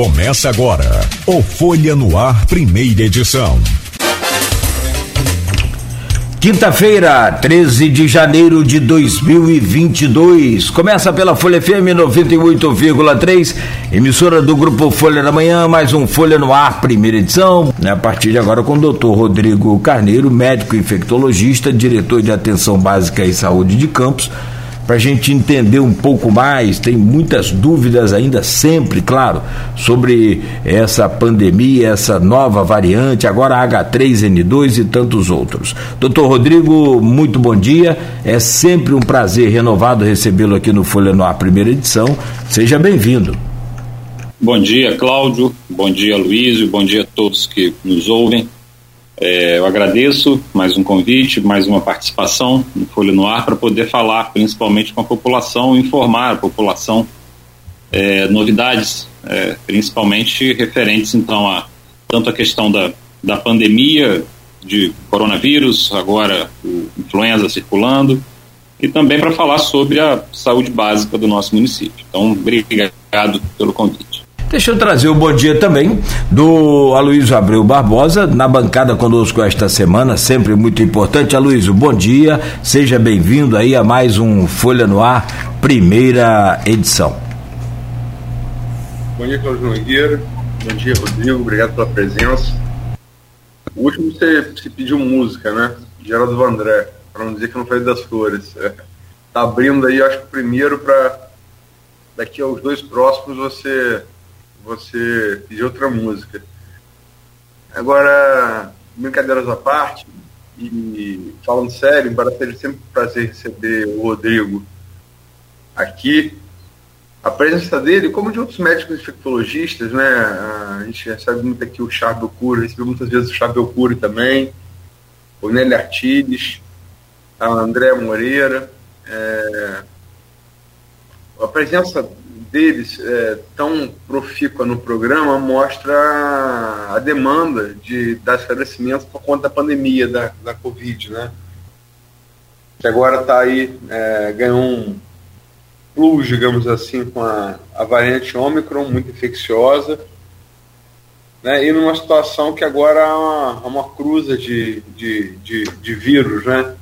Começa agora o Folha no Ar, primeira edição. Quinta-feira, 13 de janeiro de 2022. Começa pela Folha FM 98,3, emissora do grupo Folha da Manhã, mais um Folha no Ar, primeira edição. A partir de agora com o doutor Rodrigo Carneiro, médico infectologista, diretor de atenção básica e saúde de Campos para a gente entender um pouco mais. Tem muitas dúvidas ainda, sempre, claro, sobre essa pandemia, essa nova variante, agora H3N2 e tantos outros. Doutor Rodrigo, muito bom dia. É sempre um prazer renovado recebê-lo aqui no Folha Noir, primeira edição. Seja bem-vindo. Bom dia, Cláudio. Bom dia, Luiz. Bom dia a todos que nos ouvem. É, eu agradeço mais um convite, mais uma participação no Folha no Ar para poder falar principalmente com a população, informar a população é, novidades, é, principalmente referentes então a tanto a questão da, da pandemia de coronavírus, agora o influenza circulando, e também para falar sobre a saúde básica do nosso município. Então, obrigado pelo convite. Deixa eu trazer o bom dia também do Aloysio Abreu Barbosa, na bancada conosco esta semana, sempre muito importante. Aloysio, bom dia, seja bem-vindo aí a mais um Folha no Ar, primeira edição. Bom dia, Cláudio Nogueira, bom dia, Rodrigo, obrigado pela presença. O último você, você pediu música, né? Geraldo Vandré, para não dizer que não fez das flores. É. Tá abrindo aí, acho que primeiro para daqui aos dois próximos você você pedir outra música. Agora, brincadeiras à parte, e falando sério, embora seja sempre um prazer receber o Rodrigo aqui, a presença dele, como de outros médicos infectologistas, né? A gente recebe muito aqui o Charbel Cury, recebeu muitas vezes o Charbel Cury também, o Nelly Artiles, a André Moreira. É, a presença deles é, tão profícua no programa mostra a demanda de dar esclarecimentos por conta da pandemia da, da Covid, né? Que agora está aí, é, ganhou um plus, digamos assim, com a, a variante Ômicron, muito infecciosa, né? E numa situação que agora há uma, há uma cruza de, de, de, de vírus, né?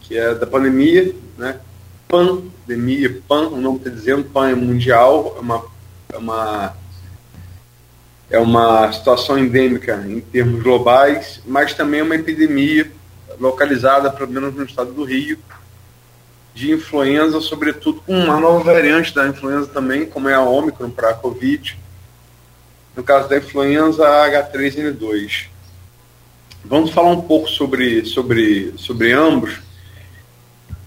Que é da pandemia, né? Pandemia, PAN, o nome está dizendo, PAN é mundial, é uma, é uma, é uma situação endêmica em termos globais, mas também é uma epidemia localizada, pelo menos no estado do Rio, de influenza, sobretudo com uma nova variante da influenza também, como é a Ômicron para a Covid. No caso da influenza H3N2. Vamos falar um pouco sobre, sobre, sobre ambos,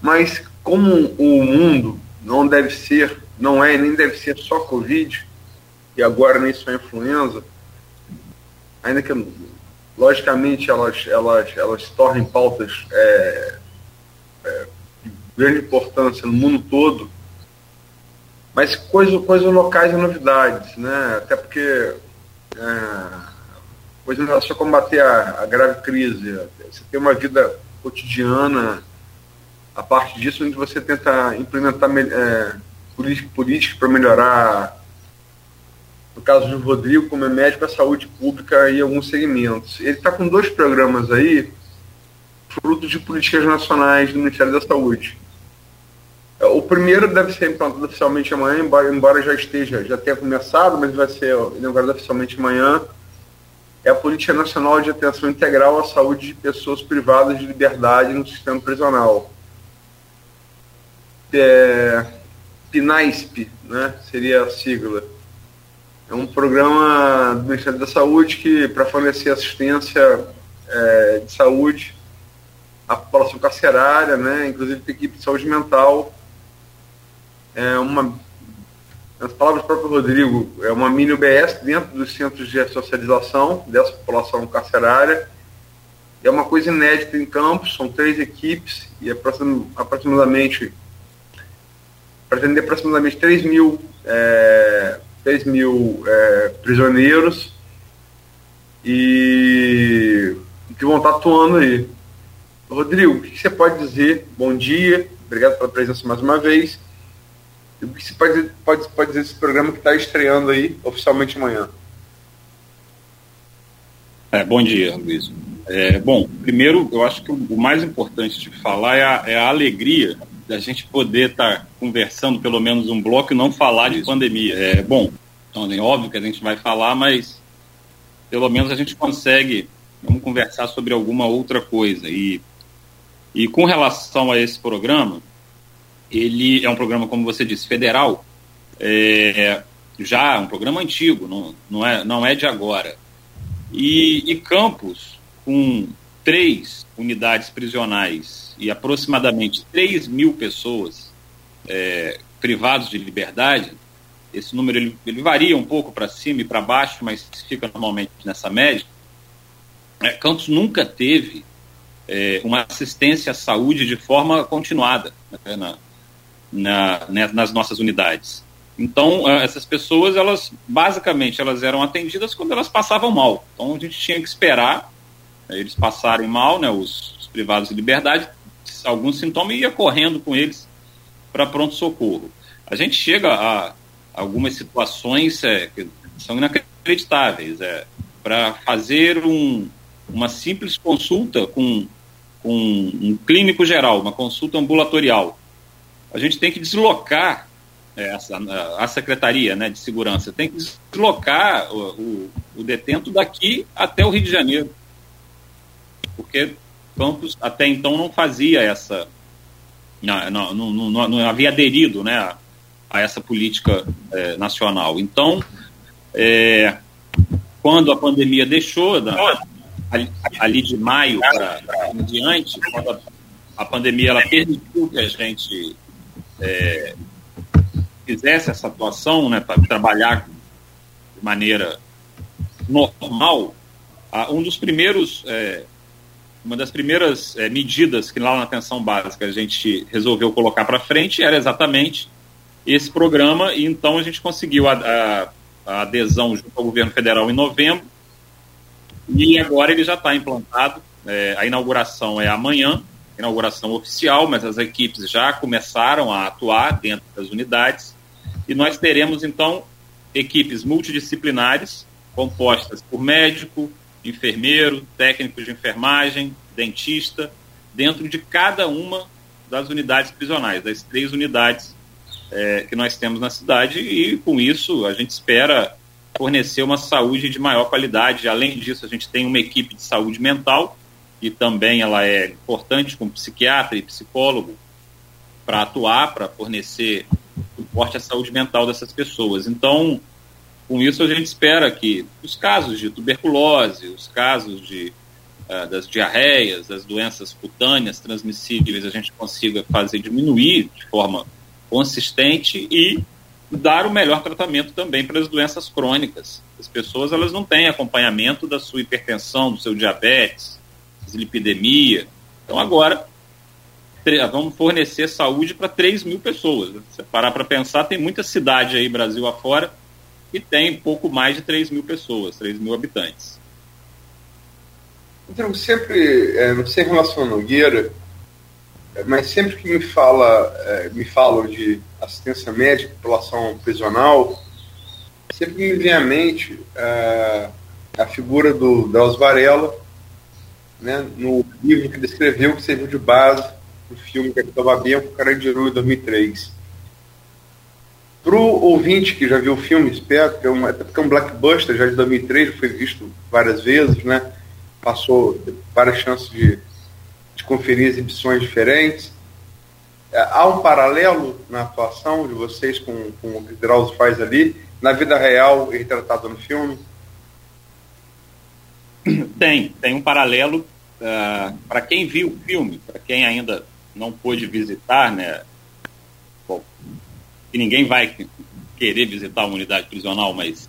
mas como o mundo não deve ser, não é nem deve ser só Covid, e agora nem só influenza, ainda que logicamente elas, elas, elas tornem pautas é, é, de grande importância no mundo todo, mas coisas, coisas locais e novidades, né? Até porque é, coisas relacionadas a combater a, a grave crise, você tem uma vida cotidiana a parte disso, onde você tenta implementar é, políticas para melhorar, no caso do Rodrigo, como é médico, a saúde pública e alguns segmentos. Ele está com dois programas aí, fruto de políticas nacionais do Ministério da Saúde. O primeiro deve ser implantado oficialmente amanhã, embora, embora já esteja, já tenha começado, mas vai ser inaugurado oficialmente amanhã. É a Política Nacional de Atenção Integral à Saúde de Pessoas Privadas de Liberdade no Sistema Prisional é, PNASP, né, seria a sigla. É um programa do Ministério da Saúde que para fornecer assistência é, de saúde à população carcerária, né, inclusive para equipe de saúde mental. É uma, nas palavras do próprio Rodrigo, é uma mini UBS dentro dos centros de socialização dessa população carcerária. É uma coisa inédita em campos, são três equipes e aproximadamente para atender aproximadamente 3 mil, é, 3 mil é, prisioneiros e que vão estar atuando aí. Rodrigo, o que você pode dizer? Bom dia, obrigado pela presença mais uma vez. E o que se pode, pode, pode dizer desse programa que está estreando aí oficialmente amanhã? É, bom dia, Luiz. É, bom, primeiro, eu acho que o mais importante de falar é a, é a alegria da gente poder estar tá conversando pelo menos um bloco e não falar de pandemia. É bom, então, é óbvio que a gente vai falar, mas pelo menos a gente consegue vamos conversar sobre alguma outra coisa. E, e com relação a esse programa, ele é um programa, como você disse, federal, é, já um programa antigo, não, não, é, não é de agora. E, e Campos, com três unidades prisionais e aproximadamente 3 mil pessoas é, privados de liberdade, esse número ele, ele varia um pouco para cima e para baixo, mas fica normalmente nessa média. É, Campos nunca teve é, uma assistência à saúde de forma continuada né, na, na, né, nas nossas unidades. Então, é, essas pessoas, elas basicamente elas eram atendidas quando elas passavam mal. Então, a gente tinha que esperar né, eles passarem mal, né, os, os privados de liberdade, algum sintoma e ia correndo com eles para pronto-socorro. A gente chega a algumas situações é, que são inacreditáveis. É, para fazer um, uma simples consulta com, com um clínico geral, uma consulta ambulatorial, a gente tem que deslocar é, essa, a secretaria né, de segurança, tem que deslocar o, o, o detento daqui até o Rio de Janeiro. Porque Campos até então não fazia essa. Não, não, não, não, havia aderido né, a, a essa política é, nacional. Então, é, quando a pandemia deixou, da, ali, ali, de maio para diante, quando a, a, pandemia ela permitiu que a gente é, fizesse essa atuação né, para trabalhar de maneira normal, um dos primeiros é, uma das primeiras é, medidas que lá na atenção básica a gente resolveu colocar para frente era exatamente esse programa, e então a gente conseguiu a, a, a adesão junto ao governo federal em novembro, e agora ele já está implantado. É, a inauguração é amanhã, inauguração oficial, mas as equipes já começaram a atuar dentro das unidades, e nós teremos então equipes multidisciplinares, compostas por médico, enfermeiro, técnicos de enfermagem, dentista, dentro de cada uma das unidades prisionais, das três unidades é, que nós temos na cidade, e com isso a gente espera fornecer uma saúde de maior qualidade. Além disso, a gente tem uma equipe de saúde mental, e também ela é importante com psiquiatra e psicólogo para atuar, para fornecer suporte à saúde mental dessas pessoas. Então, com isso, a gente espera que os casos de tuberculose, os casos de, uh, das diarreias, das doenças cutâneas transmissíveis, a gente consiga fazer diminuir de forma consistente e dar o melhor tratamento também para as doenças crônicas. As pessoas elas não têm acompanhamento da sua hipertensão, do seu diabetes, dislipidemia. Então agora vamos fornecer saúde para 3 mil pessoas. Se parar para pensar, tem muita cidade aí, Brasil afora, que tem pouco mais de 3 mil pessoas, 3 mil habitantes. Então, sempre, é, não sei em relação a Nogueira, é, mas sempre que me, fala, é, me falam de assistência médica, população prisional, sempre me vem à mente é, a figura do Drauzio Varela, né, no livro que ele escreveu, que serviu de base no filme Capitão Babenco, Carandiru, em 2003. Para o ouvinte que já viu o filme, espero, que é um, até porque é um blockbuster, já de 2003, foi visto várias vezes, né? Passou várias chances de, de conferir exibições diferentes. É, há um paralelo na atuação de vocês com, com o que Drauzio faz ali, na vida real e retratado no filme? Tem, tem um paralelo. Uh, é, para quem viu o filme, para quem ainda não pôde visitar, né? Que ninguém vai querer visitar uma unidade prisional, mas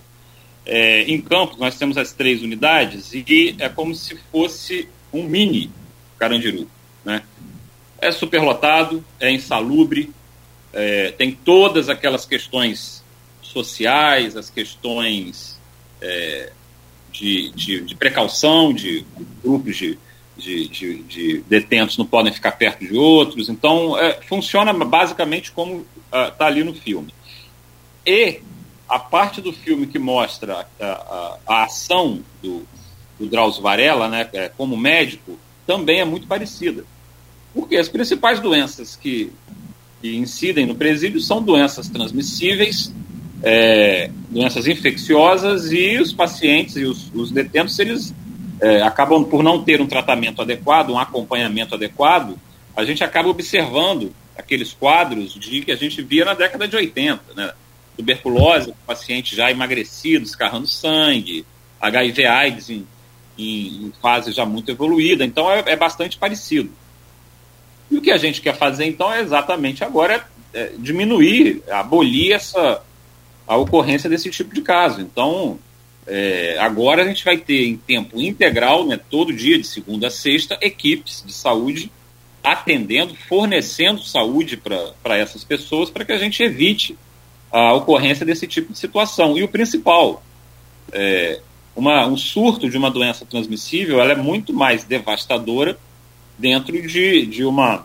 é, em Campos nós temos as três unidades e é como se fosse um mini Carandiru, né? É superlotado, é insalubre, é, tem todas aquelas questões sociais, as questões é, de, de, de, precaução, de grupos de, de, de, de, detentos não podem ficar perto de outros. Então, é, funciona basicamente como está uh, ali no filme. E a parte do filme que mostra a, a, a ação do, do Drauzio Varela, né, é, como médico, também é muito parecida. Porque as principais doenças que, que incidem no presídio são doenças transmissíveis, é, doenças infecciosas, e os pacientes e os, os detentos, eles é, acabam por não ter um tratamento adequado, um acompanhamento adequado, a gente acaba observando aqueles quadros de que a gente via na década de 80, né? Tuberculose, paciente já emagrecido, escarrando sangue, HIV AIDS em, em, em fase já muito evoluída, então é, é, bastante parecido. E o que a gente quer fazer então é exatamente agora é, é diminuir, abolir essa a ocorrência desse tipo de caso. Então, é, agora a gente vai ter em tempo integral, né, todo dia, de segunda a sexta, equipes de saúde atendendo, fornecendo saúde para essas pessoas para que a gente evite a ocorrência desse tipo de situação. E o principal, é, uma, um surto de uma doença transmissível ela é muito mais devastadora dentro de, de, uma,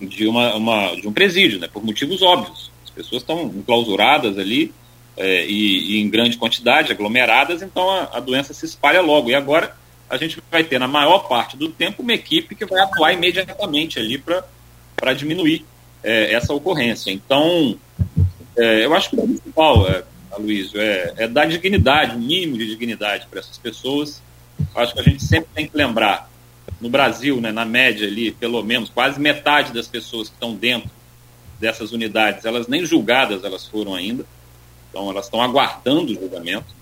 de, uma, uma, de um presídio, né, por motivos óbvios. As pessoas estão enclausuradas ali, é, e, e, em grande quantidade, aglomeradas, então a, a, doença se espalha logo. E agora a gente vai ter, na maior parte do tempo, uma equipe que vai atuar imediatamente ali para diminuir é, essa ocorrência. Então, é, eu acho que o principal, é, Aloysio, é, é dar dignidade, um mínimo de dignidade para essas pessoas. Acho que a gente sempre tem que lembrar, no Brasil, né, na média ali, pelo menos, quase metade das pessoas que estão dentro dessas unidades, elas nem julgadas elas foram ainda. Então, elas estão aguardando o julgamento.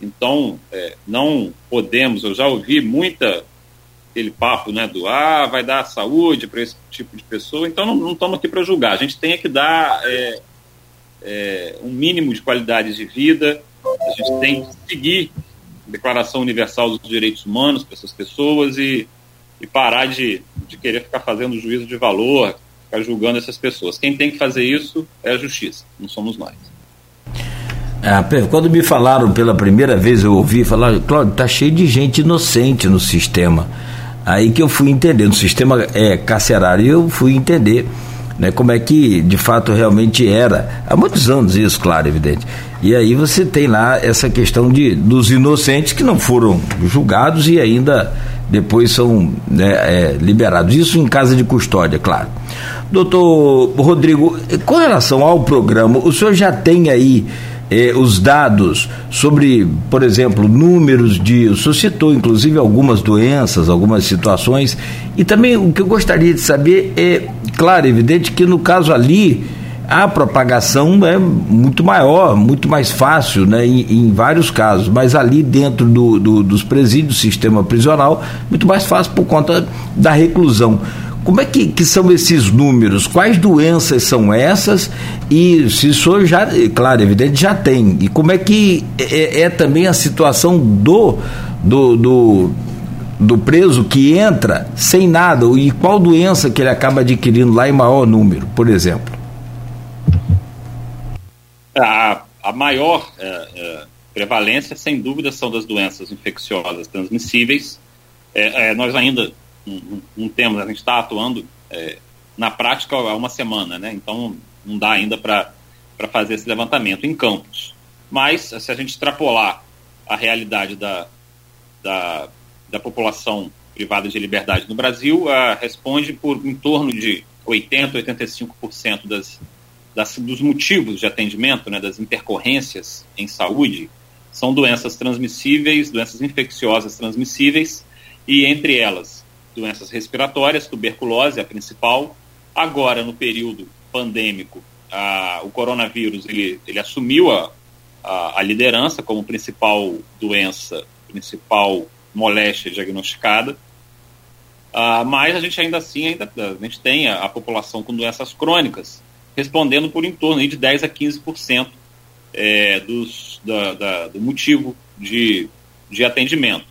Então, é, não podemos, eu já ouvi muita aquele papo né, do ah, vai dar saúde para esse tipo de pessoa, então não, não estamos aqui para julgar. A gente tem que dar é, é, um mínimo de qualidade de vida, a gente tem que seguir a Declaração Universal dos Direitos Humanos para essas pessoas e, e parar de, de querer ficar fazendo juízo de valor, ficar julgando essas pessoas. Quem tem que fazer isso é a justiça, não somos nós. Ah, quando me falaram pela primeira vez, eu ouvi falar, Cláudio, tá cheio de gente inocente no sistema. Aí que eu fui entender, no sistema é, carcerário, eu fui entender né, como é que de fato realmente era. Há muitos anos isso, claro, evidente. E aí você tem lá essa questão de, dos inocentes que não foram julgados e ainda depois são né, é, liberados. Isso em casa de custódia, claro. Doutor Rodrigo, com relação ao programa, o senhor já tem aí eh, os dados sobre, por exemplo, números de. O senhor citou, inclusive, algumas doenças, algumas situações. E também o que eu gostaria de saber é, claro, evidente que no caso ali a propagação é muito maior, muito mais fácil, né, em, em vários casos, mas ali dentro do, do, dos presídios, sistema prisional, muito mais fácil por conta da reclusão. Como é que, que, são esses números? Quais doenças são essas? E se o senhor já, claro, evidente, já tem. E como é que é, é, é também a situação do, do, do, do, preso que entra sem nada? E qual doença que ele acaba adquirindo lá em maior número, por exemplo? A, a maior é, é, prevalência, sem dúvida, são das doenças infecciosas transmissíveis. É, é, nós ainda não, não temos, a gente está atuando é, na prática há uma semana, né? Então não dá ainda para fazer esse levantamento em campos. Mas se a gente extrapolar a realidade da, da, da população privada de liberdade no Brasil, uh, responde por em torno de 80, 85% das, das, dos motivos de atendimento, né, das intercorrências em saúde, são doenças transmissíveis, doenças infecciosas transmissíveis, e entre elas doenças respiratórias, tuberculose a principal. Agora, no período pandêmico, a, o coronavírus ele, ele assumiu a, a, a, liderança como principal doença, principal moléstia diagnosticada. Uh, mas a gente ainda assim ainda, a gente tem a, a, população com doenças crônicas respondendo por em torno de 10 a 15% é, dos, da, da, do motivo de, de atendimento.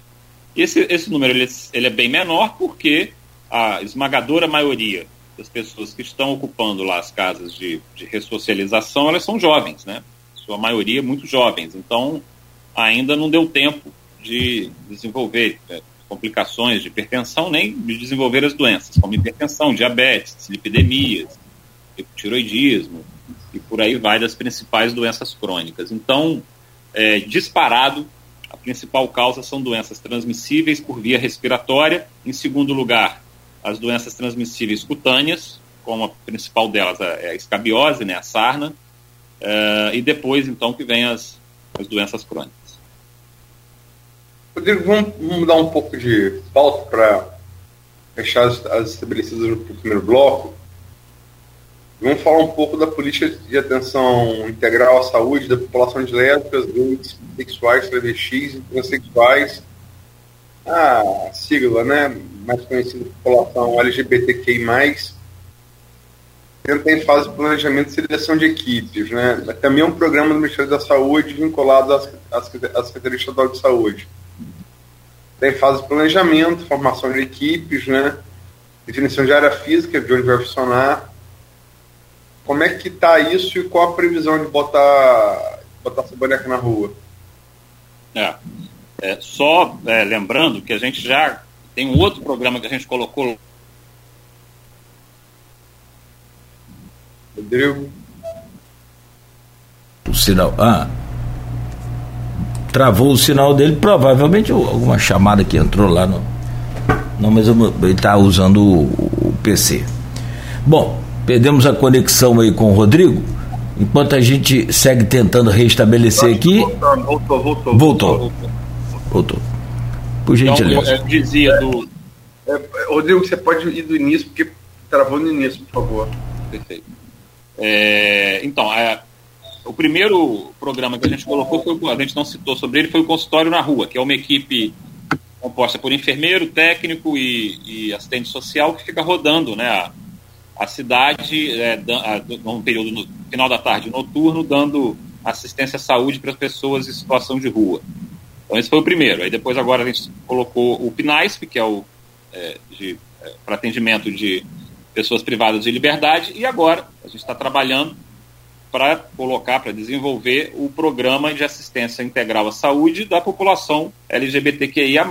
Esse, esse número ele, ele é bem menor porque a esmagadora maioria das pessoas que estão ocupando lá as casas de, de ressocialização, elas são jovens, né? Sua maioria muito jovens. Então, ainda não deu tempo de desenvolver. É, complicações de hipertensão, nem de desenvolver as doenças, como hipertensão, diabetes, lipidemias, tiroidismo, e por aí vai das principais doenças crônicas. Então, é, disparado, a principal causa são doenças transmissíveis por via respiratória. Em segundo lugar, as doenças transmissíveis cutâneas, como a principal delas é a escabiose, né, a sarna, uh, e depois, então, que vem as, as doenças crônicas. Rodrigo, vamos, mudar um pouco de pauta para fechar as, as estabelecidas no primeiro bloco. Vamos falar um pouco da política de atenção integral à saúde da população de lésbicas, gays, sexuais, travestis e transexuais. A sigla, né, mais conhecida população LGBTQI+, tenta em fase de planejamento e seleção de equipes. Né? Também é um programa do Ministério da Saúde vinculado às, às, à Secretaria Estadual de Saúde. Tem fase de planejamento, formação de equipes, né? definição de área física, de onde vai funcionar, como é que está isso e qual a previsão de botar, botar essa boneca na rua? É, é só é, lembrando que a gente já tem um outro programa que a gente colocou. Rodrigo. O sinal. Ah. Travou o sinal dele, provavelmente alguma chamada que entrou lá no. Não, mas ele está usando o, o PC. Bom, Perdemos a conexão aí com o Rodrigo. Enquanto a gente segue tentando restabelecer aqui. Voltou, voltou, voltou. Voltou. Por gentileza. Então, eu dizia do. É, Rodrigo, você pode ir do início, porque travou no início, por favor. Perfeito. É, então, é, o primeiro programa que a gente colocou, foi, a gente não citou sobre ele, foi o Consultório na Rua, que é uma equipe composta por enfermeiro, técnico e, e assistente social que fica rodando né, a, a cidade, é, num período no final da tarde noturno, dando assistência à saúde para as pessoas em situação de rua. Então, esse foi o primeiro. Aí depois, agora, a gente colocou o PNAISP, que é o é, é, para atendimento de pessoas privadas de liberdade, e agora a gente está trabalhando para colocar, para desenvolver o programa de assistência integral à saúde da população LGBTQIA+.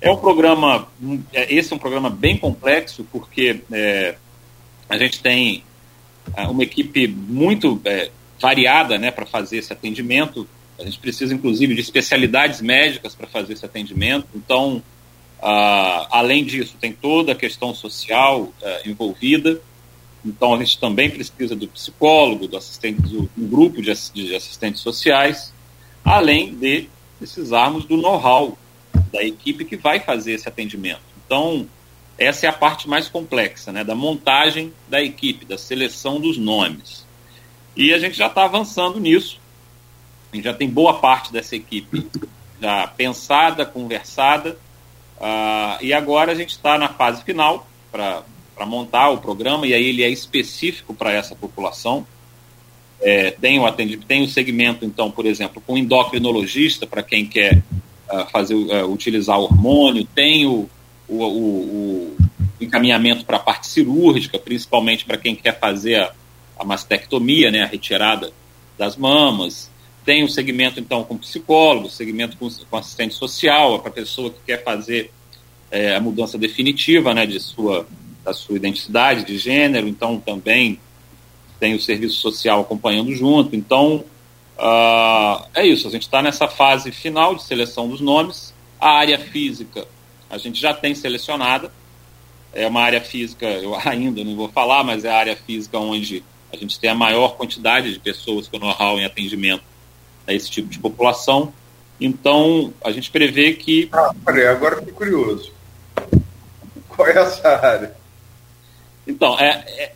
É um programa, é, esse é um programa bem complexo, porque é, a gente tem uh, uma equipe muito é, variada né, para fazer esse atendimento. A gente precisa, inclusive, de especialidades médicas para fazer esse atendimento. Então, uh, além disso, tem toda a questão social uh, envolvida. Então, a gente também precisa do psicólogo, do assistente, do, um grupo de, de assistentes sociais, além de precisarmos do know-how da equipe que vai fazer esse atendimento. Então, essa é a parte mais complexa, né, da montagem da equipe, da seleção dos nomes. E a gente já está avançando nisso. A gente já tem boa parte dessa equipe já pensada, conversada. Uh, e agora a gente está na fase final para montar o programa, e aí ele é específico para essa população. É, tem, o atendimento, tem o segmento, então, por exemplo, com endocrinologista, para quem quer uh, fazer, uh, utilizar hormônio, tem o o, o, o encaminhamento para a parte cirúrgica, principalmente para quem quer fazer a, a mastectomia, né, a retirada das mamas. Tem o segmento, então, com psicólogo, segmento com, com assistente social, para a pessoa que quer fazer é, a mudança definitiva né, de sua, da sua identidade de gênero. Então, também tem o serviço social acompanhando junto. Então, uh, é isso. A gente está nessa fase final de seleção dos nomes. A área física a gente já tem selecionada. É uma área física, eu ainda não vou falar, mas é a área física onde a gente tem a maior quantidade de pessoas com know-how em atendimento a esse tipo de população. Então, a gente prevê que. Ah, peraí, agora fiquei curioso. Qual é essa área? Então, é, é,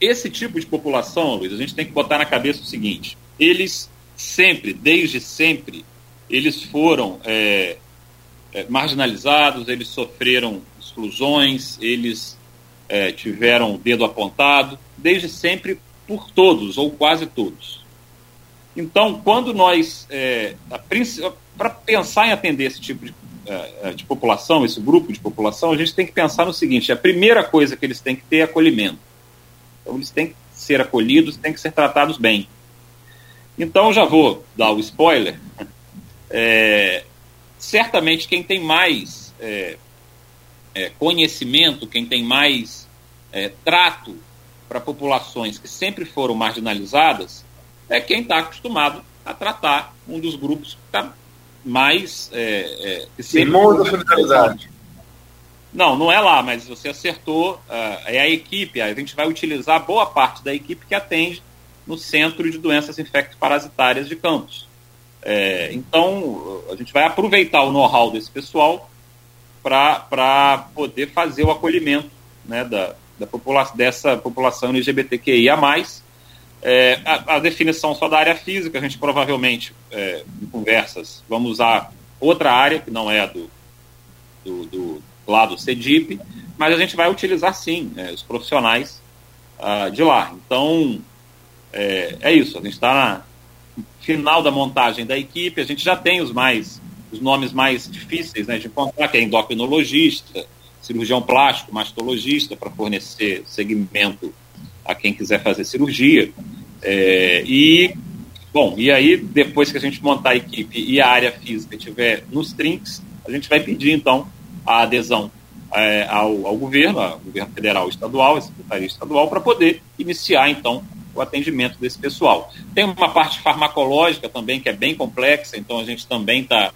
esse tipo de população, Luiz, a gente tem que botar na cabeça o seguinte: eles sempre, desde sempre, eles foram é, é, marginalizados, eles sofreram exclusões, eles é, tiveram o dedo apontado, desde sempre por todos, ou quase todos. Então, quando nós, é, para pensar em atender esse tipo de, é, de, população, esse grupo de população, a gente tem que pensar no seguinte: a primeira coisa que eles têm que ter é acolhimento. Então, eles têm que ser acolhidos, têm que ser tratados bem. Então, já vou dar o spoiler. É, certamente quem tem mais é, é, conhecimento, quem tem mais é, trato para populações que sempre foram marginalizadas, é quem está acostumado a tratar um dos grupos que está mais. É, é, Irmão da solidariedade. Não, não é lá, mas você acertou. Uh, é a equipe. A gente vai utilizar boa parte da equipe que atende no Centro de Doenças Infecto-Parasitárias de Campos. É, então, a gente vai aproveitar o know-how desse pessoal para poder fazer o acolhimento né, da, da popula dessa população LGBTQIA. É, a, a, definição só da área física, a gente provavelmente, é, em conversas, vamos usar outra área, que não é a do, do, do lado CEDIP, mas a gente vai utilizar sim é, os profissionais uh, de lá. Então, é, é isso, a gente está final da montagem da equipe, a gente já tem os mais os nomes mais difíceis né, de encontrar, que é endocrinologista, cirurgião plástico, mastologista, para fornecer segmento a quem quiser fazer cirurgia. É, e, bom, e aí, depois que a gente montar a equipe e a área física estiver nos trinks, a gente vai pedir, então, a adesão é, ao, ao, governo, ao governo federal estadual, a secretaria estadual, para poder iniciar, então, o atendimento desse pessoal. Tem uma parte farmacológica também que é bem complexa, então a gente também está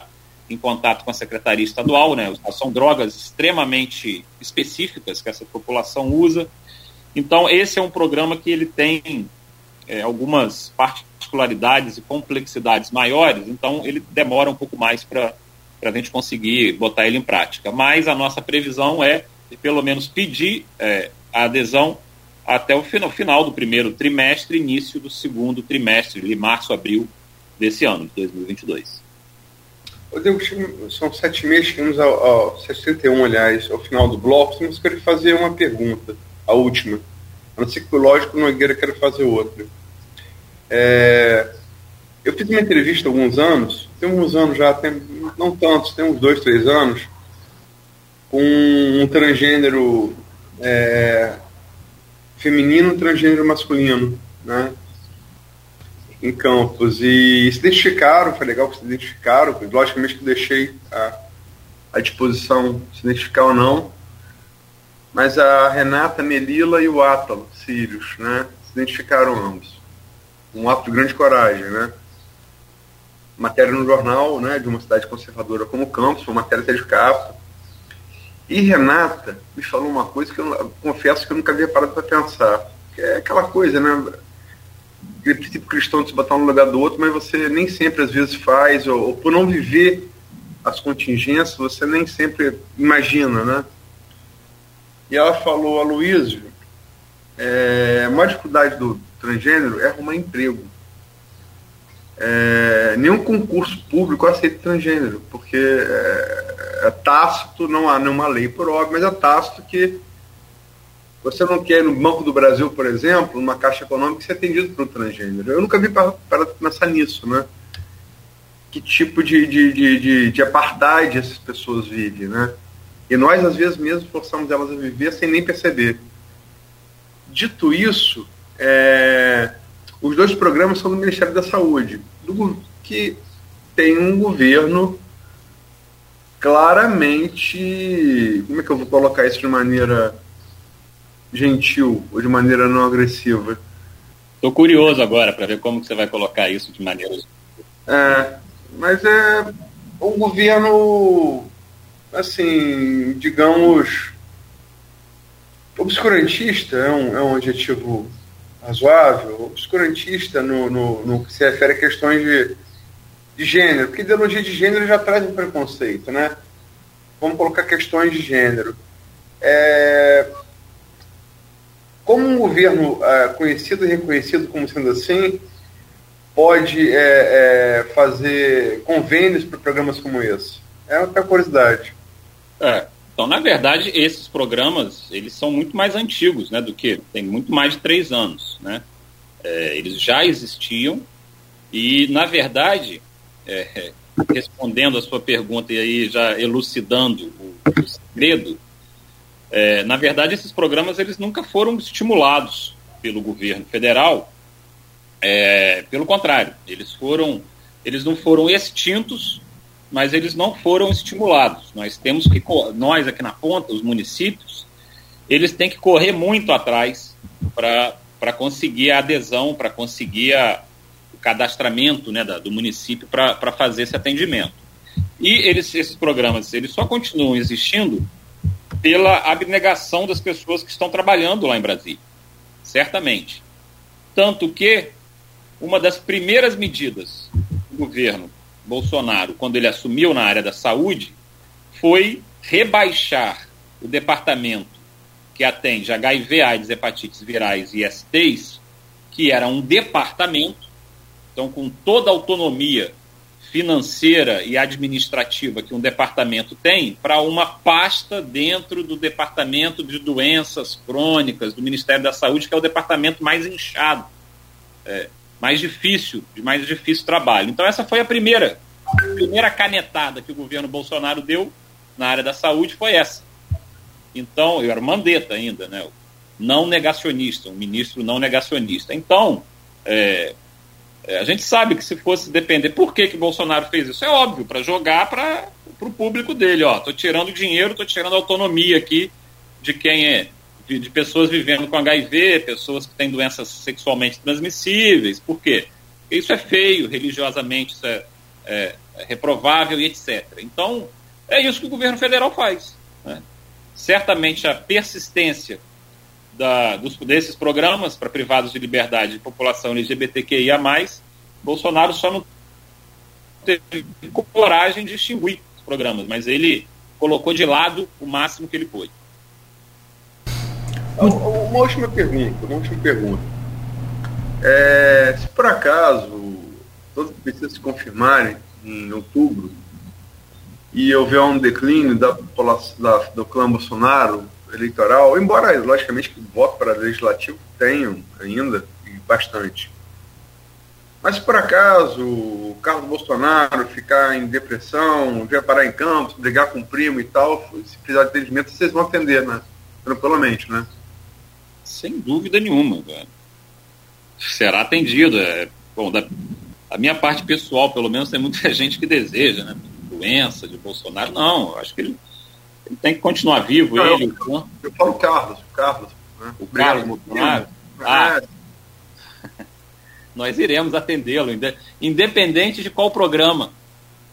em contato com a Secretaria Estadual, né? São drogas extremamente específicas que essa população usa. Então, esse é um programa que ele tem é, algumas particularidades e complexidades maiores, então ele demora um pouco mais para a gente conseguir botar ele em prática. Mas a nossa previsão é, pelo menos, pedir é, a adesão até o final, final do primeiro trimestre, início do segundo trimestre, de março, abril desse ano, de 2022. Rodrigo, são sete meses, chegamos ao, ao 61, aliás, ao final do bloco. Mas queria fazer uma pergunta, a última. A não ser que, lógico, Nogueira quer fazer outra. É, eu fiz uma entrevista há alguns anos, tem alguns anos já, tem, não tantos, tem uns dois, três anos, com um transgênero é, feminino transgênero masculino, né? em Campos e se identificaram, foi legal que se identificaram, logicamente que deixei a, à disposição se identificar ou não, mas a Renata Melila e o Átalo Sírios, né, se identificaram ambos. Um ato de grande coragem, né? Matéria no jornal, né, de uma cidade conservadora como Campos, uma matéria até de capa. E Renata me falou uma coisa que eu, confesso que eu nunca havia parado para pensar, que é aquela coisa, né? aquele princípio cristão de se botar um no lugar do outro, mas você nem sempre às vezes faz, ou, ou por não viver as contingências, você nem sempre imagina, né? E ela falou, a Luísio, é, a maior dificuldade do transgênero é arrumar emprego. É, nenhum concurso público aceita transgênero, porque é, é tácito, não há nenhuma lei por óbvio, mas é tácito que você não quer, no Banco do Brasil, por exemplo, numa caixa econômica, ser atendido por um transgênero. Eu nunca vi para, para pensar nisso, né? Que tipo de, de, de, de, de apartheid essas pessoas vivem, né? E nós, às vezes, mesmo forçamos elas a viver sem nem perceber. Dito isso, é, os dois programas são do Ministério da Saúde, do, que tem um governo claramente. Como é que eu vou colocar isso de maneira gentil ou de maneira não agressiva. Estou curioso agora para ver como que você vai colocar isso de maneira. É, mas é um governo, assim, digamos, obscurantista é um, é um adjetivo razoável, obscurantista no, no, no que se refere a questões de, de gênero, porque ideologia de gênero já traz um preconceito, né? Vamos colocar questões de gênero. É, como um governo é, conhecido e reconhecido como sendo assim pode é, é, fazer convênios para programas como esse? É uma curiosidade. É, então, na verdade, esses programas eles são muito mais antigos, né, do que tem muito mais de três anos, né? É, eles já existiam e, na verdade, é, respondendo a sua pergunta e aí já elucidando o, o segredo, é, na verdade, esses programas eles nunca foram estimulados pelo governo federal. É, pelo contrário, eles foram, eles não foram extintos mas eles não foram estimulados. Nós temos que, nós aqui na ponta, os municípios, eles têm que correr muito atrás para conseguir a adesão, para conseguir a, o cadastramento né, da, do município para fazer esse atendimento. E eles, esses programas eles só continuam existindo pela abnegação das pessoas que estão trabalhando lá em Brasília, certamente. Tanto que uma das primeiras medidas do governo Bolsonaro, quando ele assumiu na área da saúde, foi rebaixar o departamento que atende HIV, AIDS, hepatites virais e STs, que era um departamento, então com toda a autonomia financeira e administrativa que um departamento tem, para uma pasta dentro do departamento de doenças crônicas do Ministério da Saúde, que é o departamento mais inchado. É, mais difícil, de mais difícil trabalho. Então essa foi a primeira, a primeira canetada que o governo Bolsonaro deu na área da saúde foi essa. Então, eu era Mandetta ainda, né? Não negacionista, um ministro não negacionista. Então, é, é, a gente sabe que se fosse depender, por que que Bolsonaro fez isso? É óbvio, para jogar para o público dele, ó, tô tirando dinheiro, tô tirando autonomia aqui de quem é de, de, pessoas vivendo com HIV, pessoas que têm doenças sexualmente transmissíveis. Por quê? Porque isso é feio, religiosamente isso é, é, é reprovável e etc. Então, é isso que o governo federal faz. Né? Certamente a persistência da, dos, desses programas para privados de liberdade e população LGBTQIA, Bolsonaro só não teve coragem de extinguir os programas, mas ele colocou de lado o máximo que ele pôde. Uma última pergunta, uma última pergunta. É, se por acaso todas as pesquisas se confirmarem em outubro e houver um declínio da, da, do clã Bolsonaro eleitoral, embora logicamente que voto para legislativo tenham ainda bastante. Mas se por acaso o Carlos Bolsonaro ficar em depressão, vier parar em campos, brigar com o primo e tal, se de atendimento, vocês vão atender, né? Tranquilamente, né? Sem dúvida nenhuma, velho. Será atendido. É, bom, da, a minha parte pessoal, pelo menos, tem muita gente que deseja, né? Doença de Bolsonaro. Não, acho que ele, ele tem que continuar vivo. Não, ele, eu, eu, eu falo o Carlos, o Carlos. Né? O Carlos Bolsonaro? Ah, é. nós iremos atendê-lo, independente de qual programa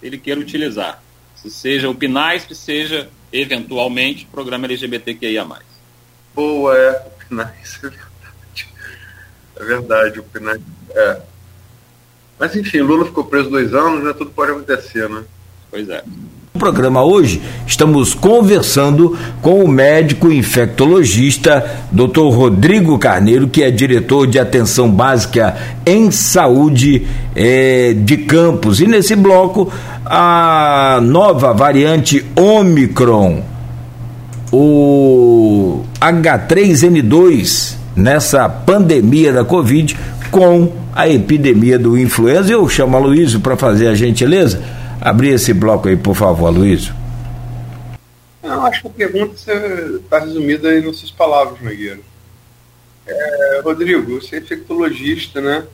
ele queira utilizar. Se seja o PNAESP, seja, eventualmente, o programa LGBTQIA+. Boa, é. Pinais, é verdade. É verdade, o Pinais. É. Mas enfim, Lula ficou preso dois anos, né? Tudo pode acontecer, né? Pois é. No programa hoje, estamos conversando com o médico infectologista Dr. Rodrigo Carneiro, que é diretor de atenção básica em saúde é, de Campos. E nesse bloco, a nova variante Omicron, o H3N2 nessa pandemia da Covid com a epidemia do influenza. Eu chamo a Luísio para fazer a gentileza. Abrir esse bloco aí, por favor, Luísio. Não, acho que a pergunta está resumida aí nas suas palavras, Nogueira. É, Rodrigo, você é infectologista, né?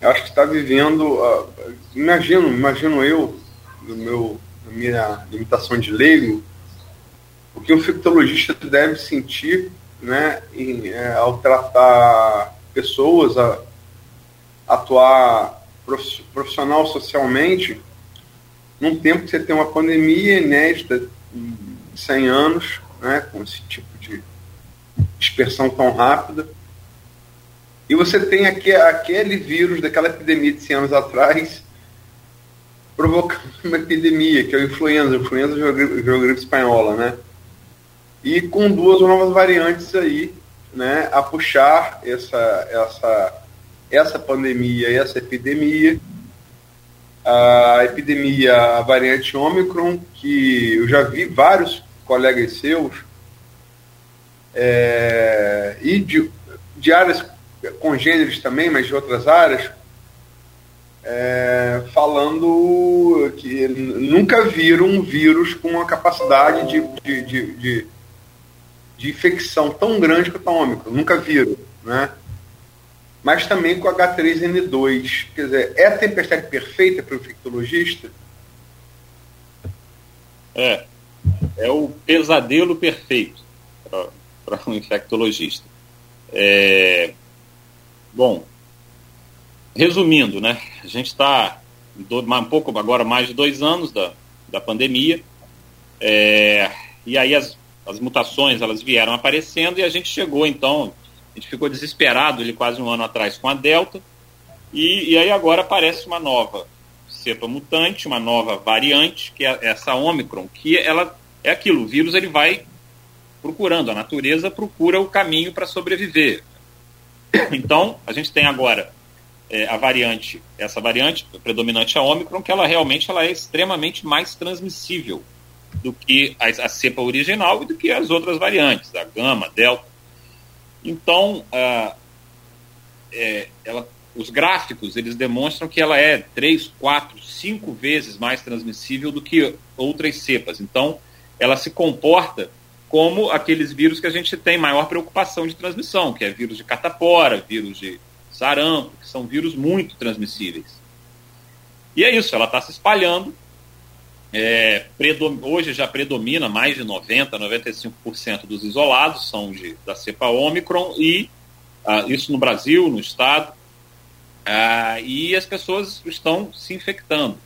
Eu acho que está vivendo. Uh, imagino, imagino eu, no meu, na minha limitação de leigo, o que um infectologista deve sentir né, em, é, ao tratar pessoas, a, atuar profissional socialmente, num tempo que você tem uma pandemia inédita de 100 anos, né, com esse tipo de dispersão tão rápida, e você tem aqui, aquele vírus daquela epidemia de 100 anos atrás provocando uma epidemia, que é a influenza, influenza geogripe espanhola, né? E com duas novas variantes aí, né, a puxar essa, essa, essa pandemia essa epidemia. A epidemia, a variante Omicron, que eu já vi vários colegas seus, é, e de, de áreas congêneres também, mas de outras áreas, é, falando que nunca viram um vírus com a capacidade de, de, de, de de infecção tão grande quanto a Ômicron, nunca viram, né? Mas também com H3N2. Quer dizer, é a tempestade perfeita para o infectologista? É, é o pesadelo perfeito para um infectologista. É, bom, resumindo, né? A gente está um pouco agora mais de dois anos da, da pandemia, é, e aí as, as mutações elas vieram aparecendo e a gente chegou então, a gente ficou desesperado ele quase um ano atrás com a Delta, e, e aí agora aparece uma nova cepa mutante, uma nova variante, que é essa Omicron, que ela é aquilo, o vírus ele vai procurando, a natureza procura o caminho para sobreviver. Então, a gente tem agora é, a variante, essa variante predominante a Omicron, que ela realmente ela é extremamente mais transmissível do que a, a cepa original e do que as outras variantes, a Gama, Delta. Então, uh, é, ela, os gráficos eles demonstram que ela é três, quatro, cinco vezes mais transmissível do que outras cepas. Então, ela se comporta como aqueles vírus que a gente tem maior preocupação de transmissão, que é vírus de catapora, vírus de sarampo, que são vírus muito transmissíveis. E é isso, ela está se espalhando. É, hoje já predomina mais de 90%, 95% dos isolados são de, da cepa Omicron, e uh, isso no Brasil, no estado, uh, e as pessoas estão se infectando.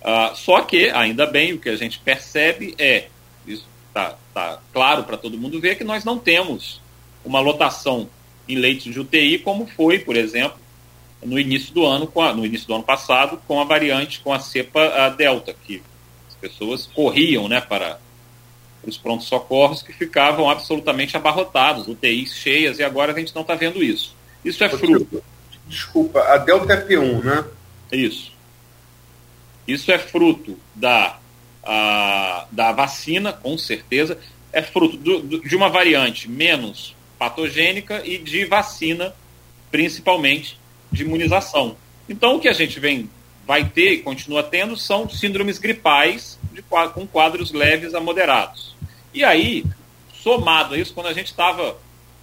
Uh, só que, ainda bem, o que a gente percebe é, isso está tá claro para todo mundo ver, que nós não temos uma lotação em leitos de UTI, como foi, por exemplo, no início do ano, a, no início do ano passado, com a variante, com a cepa a Delta, que pessoas corriam né, para os prontos socorros que ficavam absolutamente abarrotados, UTIs cheias, e agora a gente não está vendo isso. Isso é fruto. Desculpa, a Delta é P1, né? Isso. Isso é fruto da, a, da vacina, com certeza. É fruto do, do, de uma variante menos patogênica e de vacina, principalmente de imunização. Então, o que a gente vem, vai ter e continua tendo são síndromes gripais de, com quadros leves a moderados. E aí, somado a isso, quando a gente estava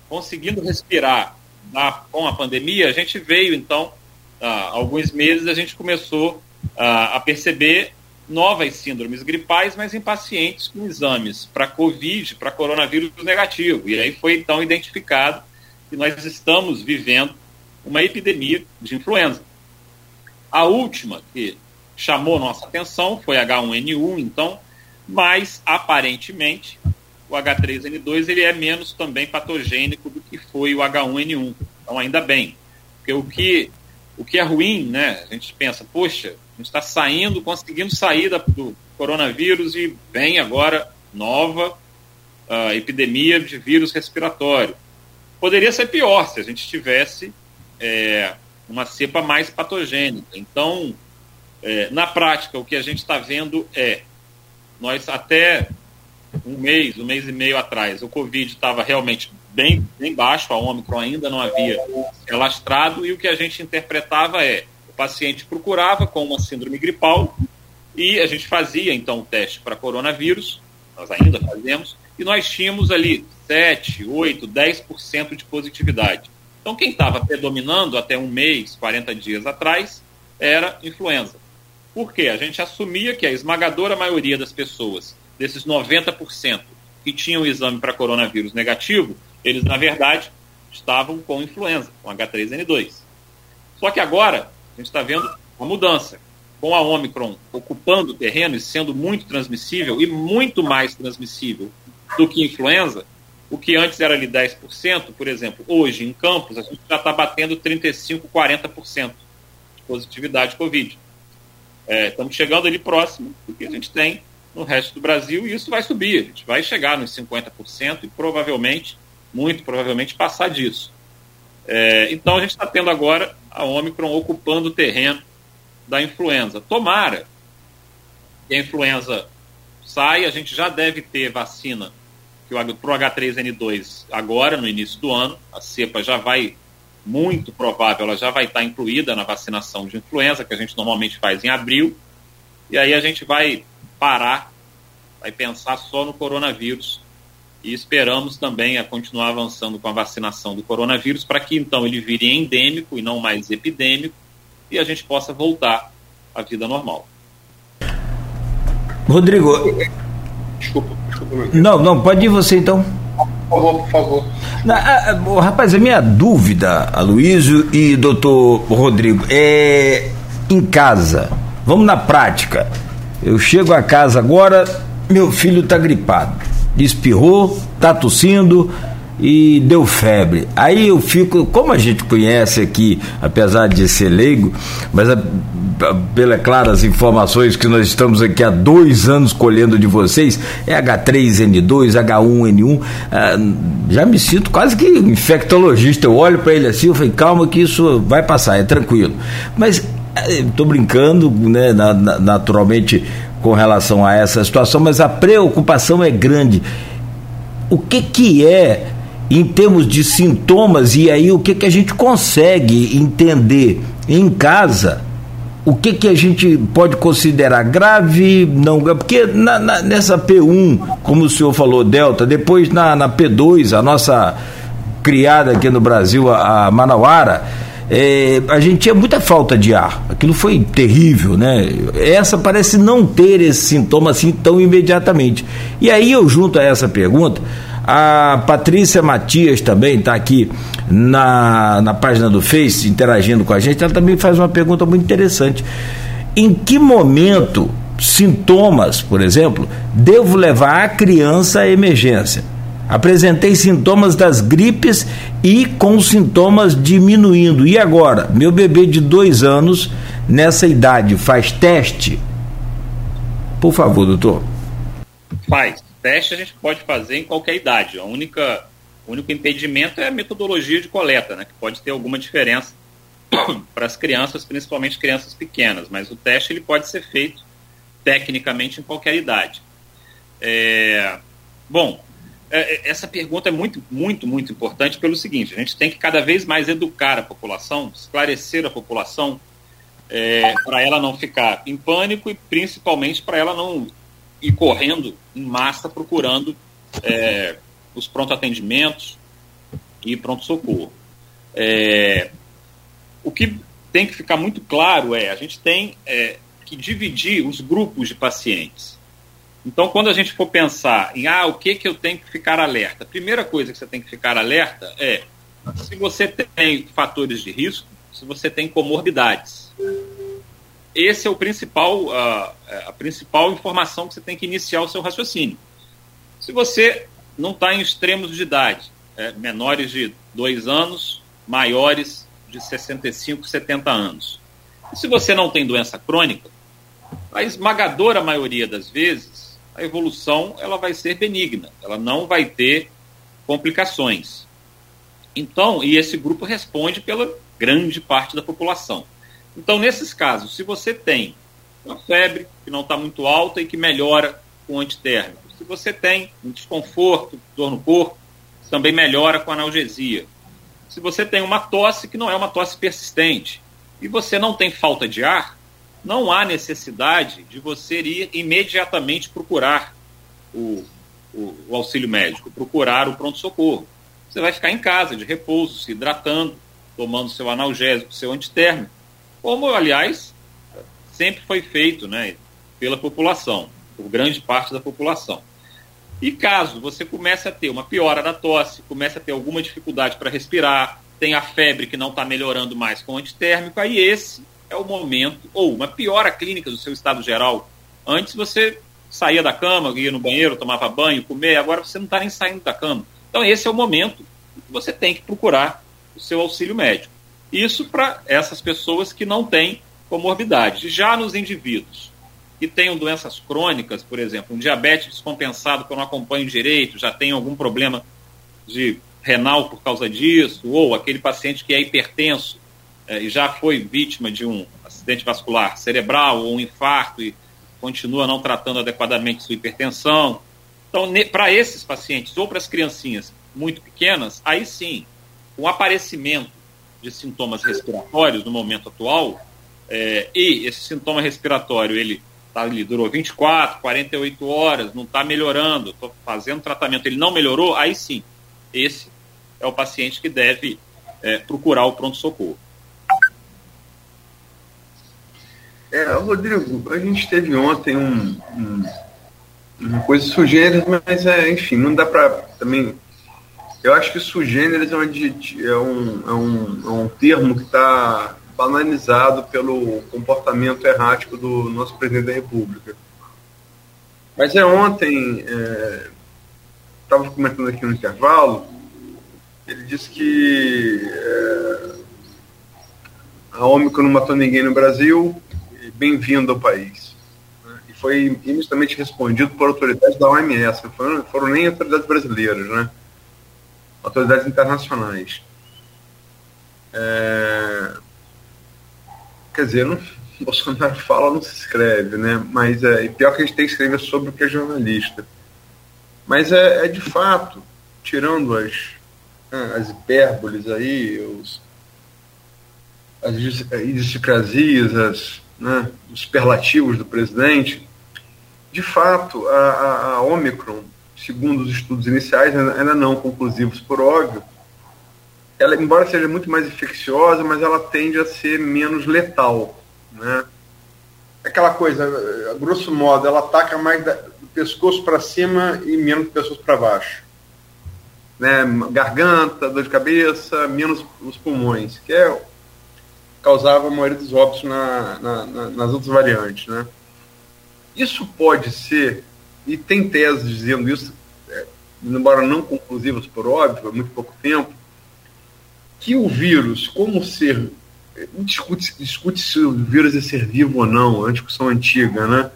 conseguindo respirar na, com a pandemia, a gente veio, então, há alguns meses, a gente começou a perceber novas síndromes gripais, mas em pacientes com exames para Covid, para coronavírus negativo. E aí foi então identificado que nós estamos vivendo uma epidemia de influenza. A última que chamou nossa atenção foi H1N1, então, mas aparentemente o H3N2 ele é menos também patogênico do que foi o H1N1. Então, ainda bem. Porque o que, o que é ruim, né? A gente pensa, poxa, a gente está saindo, conseguindo sair do coronavírus e vem agora nova uh, epidemia de vírus respiratório. Poderia ser pior se a gente tivesse é, uma cepa mais patogênica. Então, é, na prática, o que a gente está vendo é, nós até um mês, um mês e meio atrás, o Covid estava realmente bem, bem baixo, a Ômicron ainda não havia alastrado, e o que a gente interpretava é, paciente procurava com uma síndrome gripal e a gente fazia então o teste para coronavírus, nós ainda fazemos, e nós tínhamos ali 7, 8, 10% de positividade. Então, quem estava predominando até um mês, 40 dias atrás, era influenza. Por quê? A gente assumia que a esmagadora maioria das pessoas, desses 90% que tinham o exame para coronavírus negativo, eles, na verdade, estavam com influenza, com H3N2. Só que agora, a gente está vendo uma mudança. Com a Omicron ocupando o terreno e sendo muito transmissível, e muito mais transmissível do que influenza, o que antes era ali 10%, por exemplo, hoje em Campos, a gente já está batendo 35%, 40% de positividade de Covid. É, estamos chegando ali próximo do que a gente tem no resto do Brasil e isso vai subir. A gente vai chegar nos 50% e provavelmente, muito provavelmente, passar disso. É, então a gente está tendo agora a Omicron ocupando o terreno da influenza. Tomara que a influenza saia, a gente já deve ter vacina para o H3N2 agora, no início do ano. A cepa já vai, muito provável, ela já vai estar incluída na vacinação de influenza, que a gente normalmente faz em abril. E aí a gente vai parar, vai pensar só no coronavírus e esperamos também a continuar avançando com a vacinação do coronavírus para que então ele vire endêmico e não mais epidêmico e a gente possa voltar à vida normal. Rodrigo. Desculpa, desculpa. Não, não, pode ir você então. Por favor, por favor. Na, rapaz, a minha dúvida, Aloysio e doutor Rodrigo, é em casa. Vamos na prática. Eu chego a casa agora, meu filho está gripado. Espirrou, está tossindo, e deu febre. Aí eu fico, como a gente conhece aqui, apesar de ser leigo, mas a, a, pela claras informações que nós estamos aqui há dois anos colhendo de vocês, é H3N2, H1N1, ah, já me sinto quase que infectologista. Eu olho para ele assim, eu falei, calma que isso vai passar, é tranquilo. Mas estou brincando, né, na, na, naturalmente com relação a essa situação, mas a preocupação é grande. O que que é em termos de sintomas, e aí o que, que a gente consegue entender em casa, o que, que a gente pode considerar grave, não grave, porque na, na, nessa P1, como o senhor falou, Delta, depois na, na P2, a nossa criada aqui no Brasil, a, a Manauara, é, a gente tinha muita falta de ar. Aquilo foi terrível, né? Essa parece não ter esse sintoma assim tão imediatamente. E aí eu junto a essa pergunta a Patrícia Matias também está aqui na, na página do Face interagindo com a gente. Ela também faz uma pergunta muito interessante. Em que momento, sintomas, por exemplo, devo levar a criança à emergência? Apresentei sintomas das gripes e com sintomas diminuindo. E agora? Meu bebê de dois anos, nessa idade, faz teste? Por favor, doutor. Faz teste a gente pode fazer em qualquer idade. A única, o único impedimento é a metodologia de coleta, né, que pode ter alguma diferença para as crianças, principalmente crianças pequenas, mas o teste ele pode ser feito tecnicamente em qualquer idade. É, bom, é, é, essa pergunta é muito, muito, muito importante pelo seguinte: a gente tem que cada vez mais educar a população, esclarecer a população, é, para ela não ficar em pânico e principalmente para ela não ir correndo em massa procurando é, os pronto atendimentos e pronto socorro. É, o que tem que ficar muito claro é a gente tem é, que dividir os grupos de pacientes. Então, quando a gente for pensar em ah, o que, que eu tenho que ficar alerta, a primeira coisa que você tem que ficar alerta é se você tem fatores de risco, se você tem comorbidades esse é o principal, a, a principal informação que você tem que iniciar o seu raciocínio. Se você não está em extremos de idade, é, menores de 2 anos, maiores de 65, 70 anos. E se você não tem doença crônica, a esmagadora maioria das vezes, a evolução ela vai ser benigna, ela não vai ter complicações. Então, e esse grupo responde pela grande parte da população. Então, nesses casos, se você tem uma febre que não está muito alta e que melhora com antitérmico, se você tem um desconforto, dor no corpo, também melhora com analgesia. Se você tem uma tosse que não é uma tosse persistente e você não tem falta de ar, não há necessidade de você ir imediatamente procurar o, o, o auxílio médico, procurar o pronto-socorro. Você vai ficar em casa, de repouso, se hidratando, tomando seu analgésico, seu antitérmico como, aliás, sempre foi feito né, pela população, por grande parte da população. E caso você comece a ter uma piora da tosse, comece a ter alguma dificuldade para respirar, tem a febre que não está melhorando mais com o antitérmico, aí esse é o momento, ou uma piora clínica do seu estado geral. Antes você saía da cama, ia no banheiro, tomava banho, comia, agora você não está nem saindo da cama. Então esse é o momento que você tem que procurar o seu auxílio médico. Isso para essas pessoas que não têm comorbidade. Já nos indivíduos que tenham doenças crônicas, por exemplo, um diabetes descompensado que eu não acompanho direito, já tem algum problema de renal por causa disso, ou aquele paciente que é hipertenso é, e já foi vítima de um acidente vascular cerebral ou um infarto e continua não tratando adequadamente sua hipertensão. Então, para esses pacientes ou para as criancinhas muito pequenas, aí sim, o aparecimento de sintomas respiratórios no momento atual, é, e esse sintoma respiratório ele tá ali, durou 24, 48 horas, não está melhorando, estou fazendo tratamento, ele não melhorou, aí sim, esse é o paciente que deve é, procurar o pronto-socorro. É, Rodrigo, a gente teve ontem um, um, uma coisa sujeira, mas é, enfim, não dá para também. Eu acho que sugêneres é é um, é um, é um termo que está banalizado pelo comportamento errático do nosso presidente da República. Mas é ontem, estava é, comentando aqui no intervalo, ele disse que é, a Ômicron não matou ninguém no Brasil, bem-vindo ao país. E foi imediatamente respondido por autoridades da OMS, não foram, foram nem autoridades brasileiras, né? Autoridades internacionais. É... Quer dizer, não, Bolsonaro fala, não se escreve, né? Mas é e pior que a gente tem que escrever sobre o que é jornalista. Mas é, é de fato, tirando as, né, as hipérboles aí, os, as idiosincrasias, as, né, os superlativos do presidente, de fato, a, a, a Omicron, segundo os estudos iniciais, ainda não conclusivos por óbvio, ela, embora seja muito mais infecciosa, mas ela tende a ser menos letal, né? Aquela coisa, a grosso modo, ela ataca mais da, do pescoço para cima e menos do pescoço para baixo. Né? Garganta, dor de cabeça, menos os pulmões, que é causava a maioria dos óbitos na, na, na, nas outras variantes. Né? Isso pode ser, e tem teses dizendo isso, é, embora não conclusivas por óbvio, há muito pouco tempo, que o vírus, como ser. Discute, discute se o vírus é ser vivo ou não, é discussão antiga, né?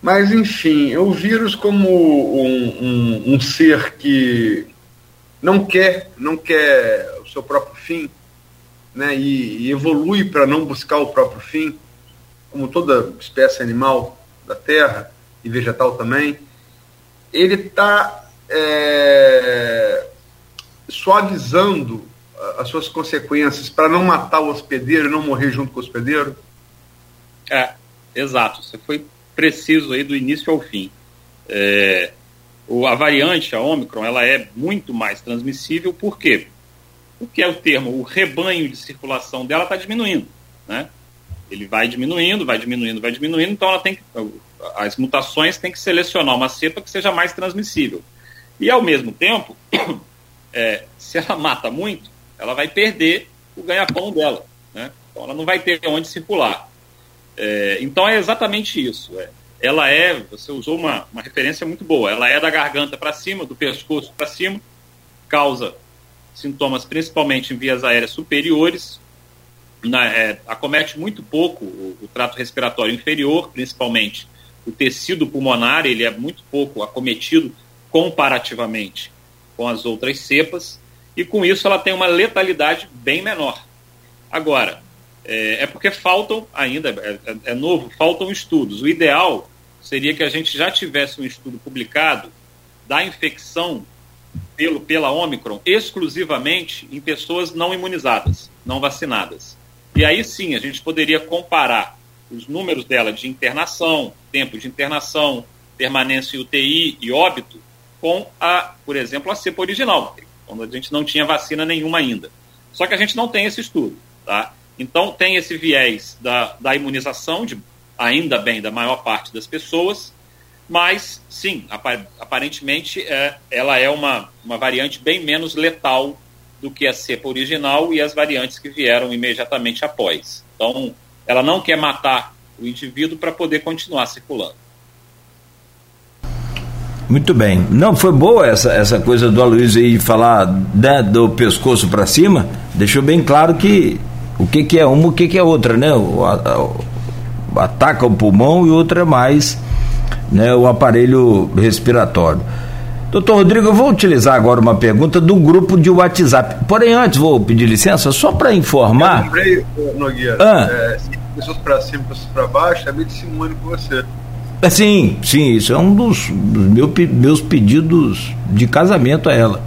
Mas, enfim, o vírus como um, um, um ser que não quer, não quer o seu próprio fim, né, e, e evolui para não buscar o próprio fim, como toda espécie animal da Terra e vegetal também, ele está é, suavizando as suas consequências para não matar o hospedeiro e não morrer junto com o hospedeiro? É, exato. Você foi preciso aí do início ao fim. É, o, a variante, a Omicron, ela é muito mais transmissível, por quê? O que é o termo? O rebanho de circulação dela está diminuindo, né? Ele vai diminuindo, vai diminuindo, vai diminuindo, então ela tem que, as mutações têm que selecionar uma cepa que seja mais transmissível. E ao mesmo tempo, é, se ela mata muito, ela vai perder o ganha-pão dela, né? Então ela não vai ter onde circular. É, então é exatamente isso. É, ela é, você usou uma, uma referência muito boa, ela é da garganta para cima, do pescoço para cima, causa sintomas principalmente em vias aéreas superiores, na, é, acomete muito pouco o, o, trato respiratório inferior, principalmente o tecido pulmonar, ele é muito pouco acometido comparativamente com as outras cepas, e com isso ela tem uma letalidade bem menor. Agora, é, é porque faltam ainda, é, é, é novo, faltam estudos. O ideal seria que a gente já tivesse um estudo publicado da infecção pelo, pela Omicron exclusivamente em pessoas não imunizadas, não vacinadas. E aí sim a gente poderia comparar os números dela de internação, tempo de internação, permanência em UTI e óbito com a, por exemplo, a cepa original, quando a gente não tinha vacina nenhuma ainda. Só que a gente não tem esse estudo, tá? Então tem esse viés da, da imunização, de, ainda bem, da maior parte das pessoas, mas, sim, aparentemente é, ela é uma, uma variante bem menos letal do que a cepa original e as variantes que vieram imediatamente após. Então, ela não quer matar o indivíduo para poder continuar circulando. Muito bem. Não, foi boa essa, essa coisa do Aloysio aí falar né, do pescoço para cima. Deixou bem claro que o que, que é uma, o que, que é outra, né? O, a, ataca o pulmão e outra é mais né, o aparelho respiratório. Doutor Rodrigo, eu vou utilizar agora uma pergunta do grupo de WhatsApp. Porém, antes vou pedir licença só para informar. Eu lembrei, Nogueira, ah. é, pessoas para cima, pessoas para baixo, é meio de simulando com você. É, sim, sim, isso é um dos, dos meu, meus pedidos de casamento a ela.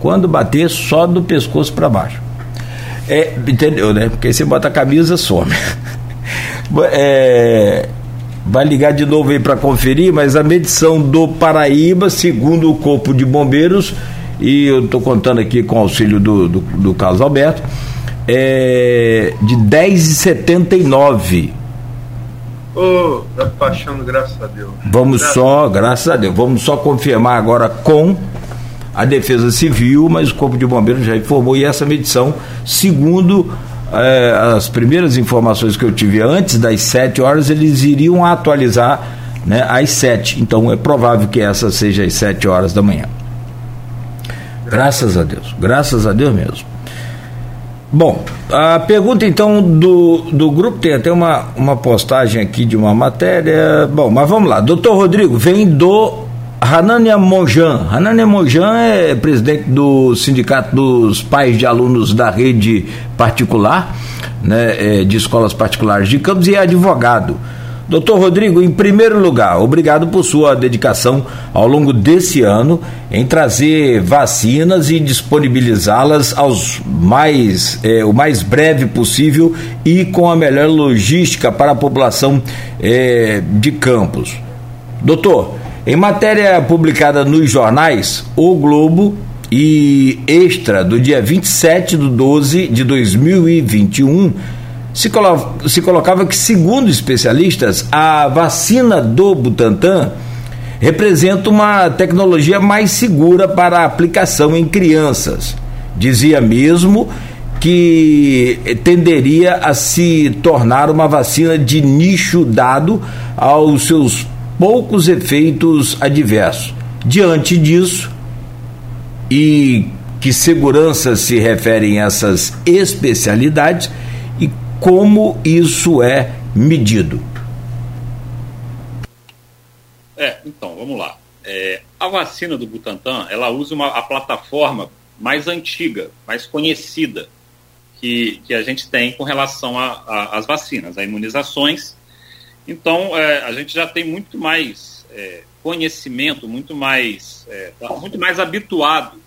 Quando bater, só do pescoço para baixo. É, entendeu, né? Porque aí você bota a camisa some. é, vai ligar de novo aí para conferir, mas a medição do Paraíba, segundo o Corpo de Bombeiros, e eu estou contando aqui com o auxílio do, do, do Carlos Alberto, é, de 10,79. Ô, oh, tá baixando, graças a Deus. Vamos graças só, graças a Deus, vamos só confirmar agora com a Defesa Civil, mas o Corpo de Bombeiros já informou e essa medição, segundo é, as primeiras informações que eu tive antes das 7 horas, eles iriam atualizar né, às 7. Então é provável que essa seja às 7 horas da manhã. Graças a Deus, graças a Deus mesmo. Bom, a pergunta então do, do grupo tem até uma, uma postagem aqui de uma matéria. Bom, mas vamos lá. Doutor Rodrigo, vem do Hanania Mojan. Hanania Mojan é presidente do Sindicato dos Pais de Alunos da Rede Particular, né, é, de escolas particulares de Campos e é advogado. Doutor Rodrigo, em primeiro lugar, obrigado por sua dedicação ao longo desse ano em trazer vacinas e disponibilizá-las aos mais é, o mais breve possível e com a melhor logística para a população é, de Campos. Doutor, em matéria publicada nos jornais, O Globo e Extra, do dia 27 de 12 de 2021, se, colo se colocava que, segundo especialistas, a vacina do Butantan representa uma tecnologia mais segura para aplicação em crianças. Dizia mesmo que tenderia a se tornar uma vacina de nicho dado aos seus poucos efeitos adversos. Diante disso, e que segurança se referem essas especialidades e como isso é medido? É, então, vamos lá. É, a vacina do Butantan, ela usa uma, a plataforma mais antiga, mais conhecida que, que a gente tem com relação às vacinas, a imunizações então, é, a gente já tem muito mais é, conhecimento, muito mais, é, tá muito mais habituado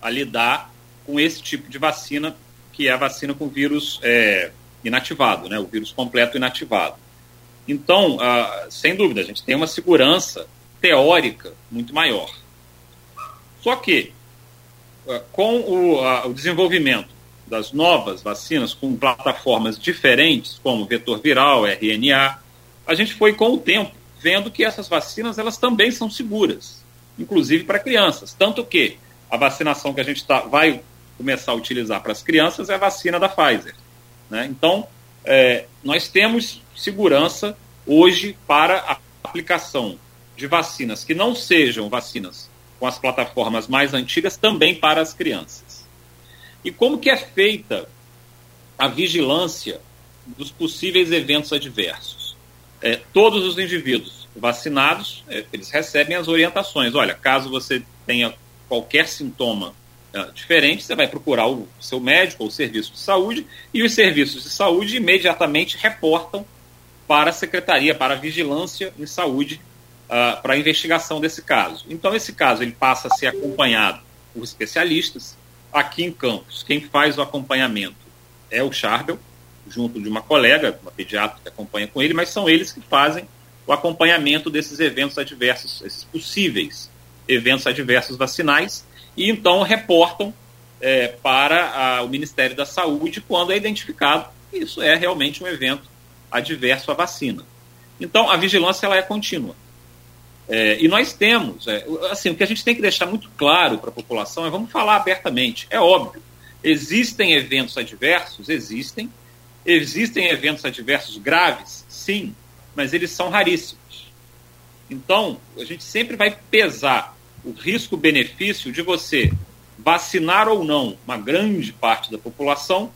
a lidar com esse tipo de vacina, que é a vacina com vírus é, inativado, né, o vírus completo inativado. Então, sem dúvida, a gente tem uma segurança teórica muito maior. Só que, ah, com o, o desenvolvimento das novas vacinas com plataformas diferentes, como vetor viral, RNA, a gente foi com o tempo vendo que essas vacinas elas também são seguras, inclusive para crianças. Tanto que a vacinação que a gente tá, vai começar a utilizar para as crianças é a vacina da Pfizer. Né? Então, é, nós temos segurança hoje para a aplicação de vacinas que não sejam vacinas com as plataformas mais antigas também para as crianças. E como que é feita a vigilância dos possíveis eventos adversos? É, todos os indivíduos vacinados, é, eles recebem as orientações. Olha, caso você tenha qualquer sintoma é, diferente, você vai procurar o seu médico ou o serviço de saúde, e os serviços de saúde imediatamente reportam para a Secretaria, para a Vigilância em Saúde, uh, para a investigação desse caso. Então, esse caso ele passa a ser acompanhado por especialistas. Aqui em Campos, quem faz o acompanhamento é o Charbel, junto de uma colega, uma pediatra que acompanha com ele, mas são eles que fazem o acompanhamento desses eventos adversos, esses possíveis eventos adversos vacinais, e então reportam é, para a, o Ministério da Saúde quando é identificado que isso é realmente um evento adverso à vacina. Então, a vigilância ela é contínua. É, e nós temos, é, assim, o que a gente tem que deixar muito claro para a população é, vamos falar abertamente, é óbvio, existem eventos adversos, existem, Existem eventos adversos graves? Sim, mas eles são raríssimos. Então, a gente sempre vai pesar o risco-benefício de você vacinar ou não uma grande parte da população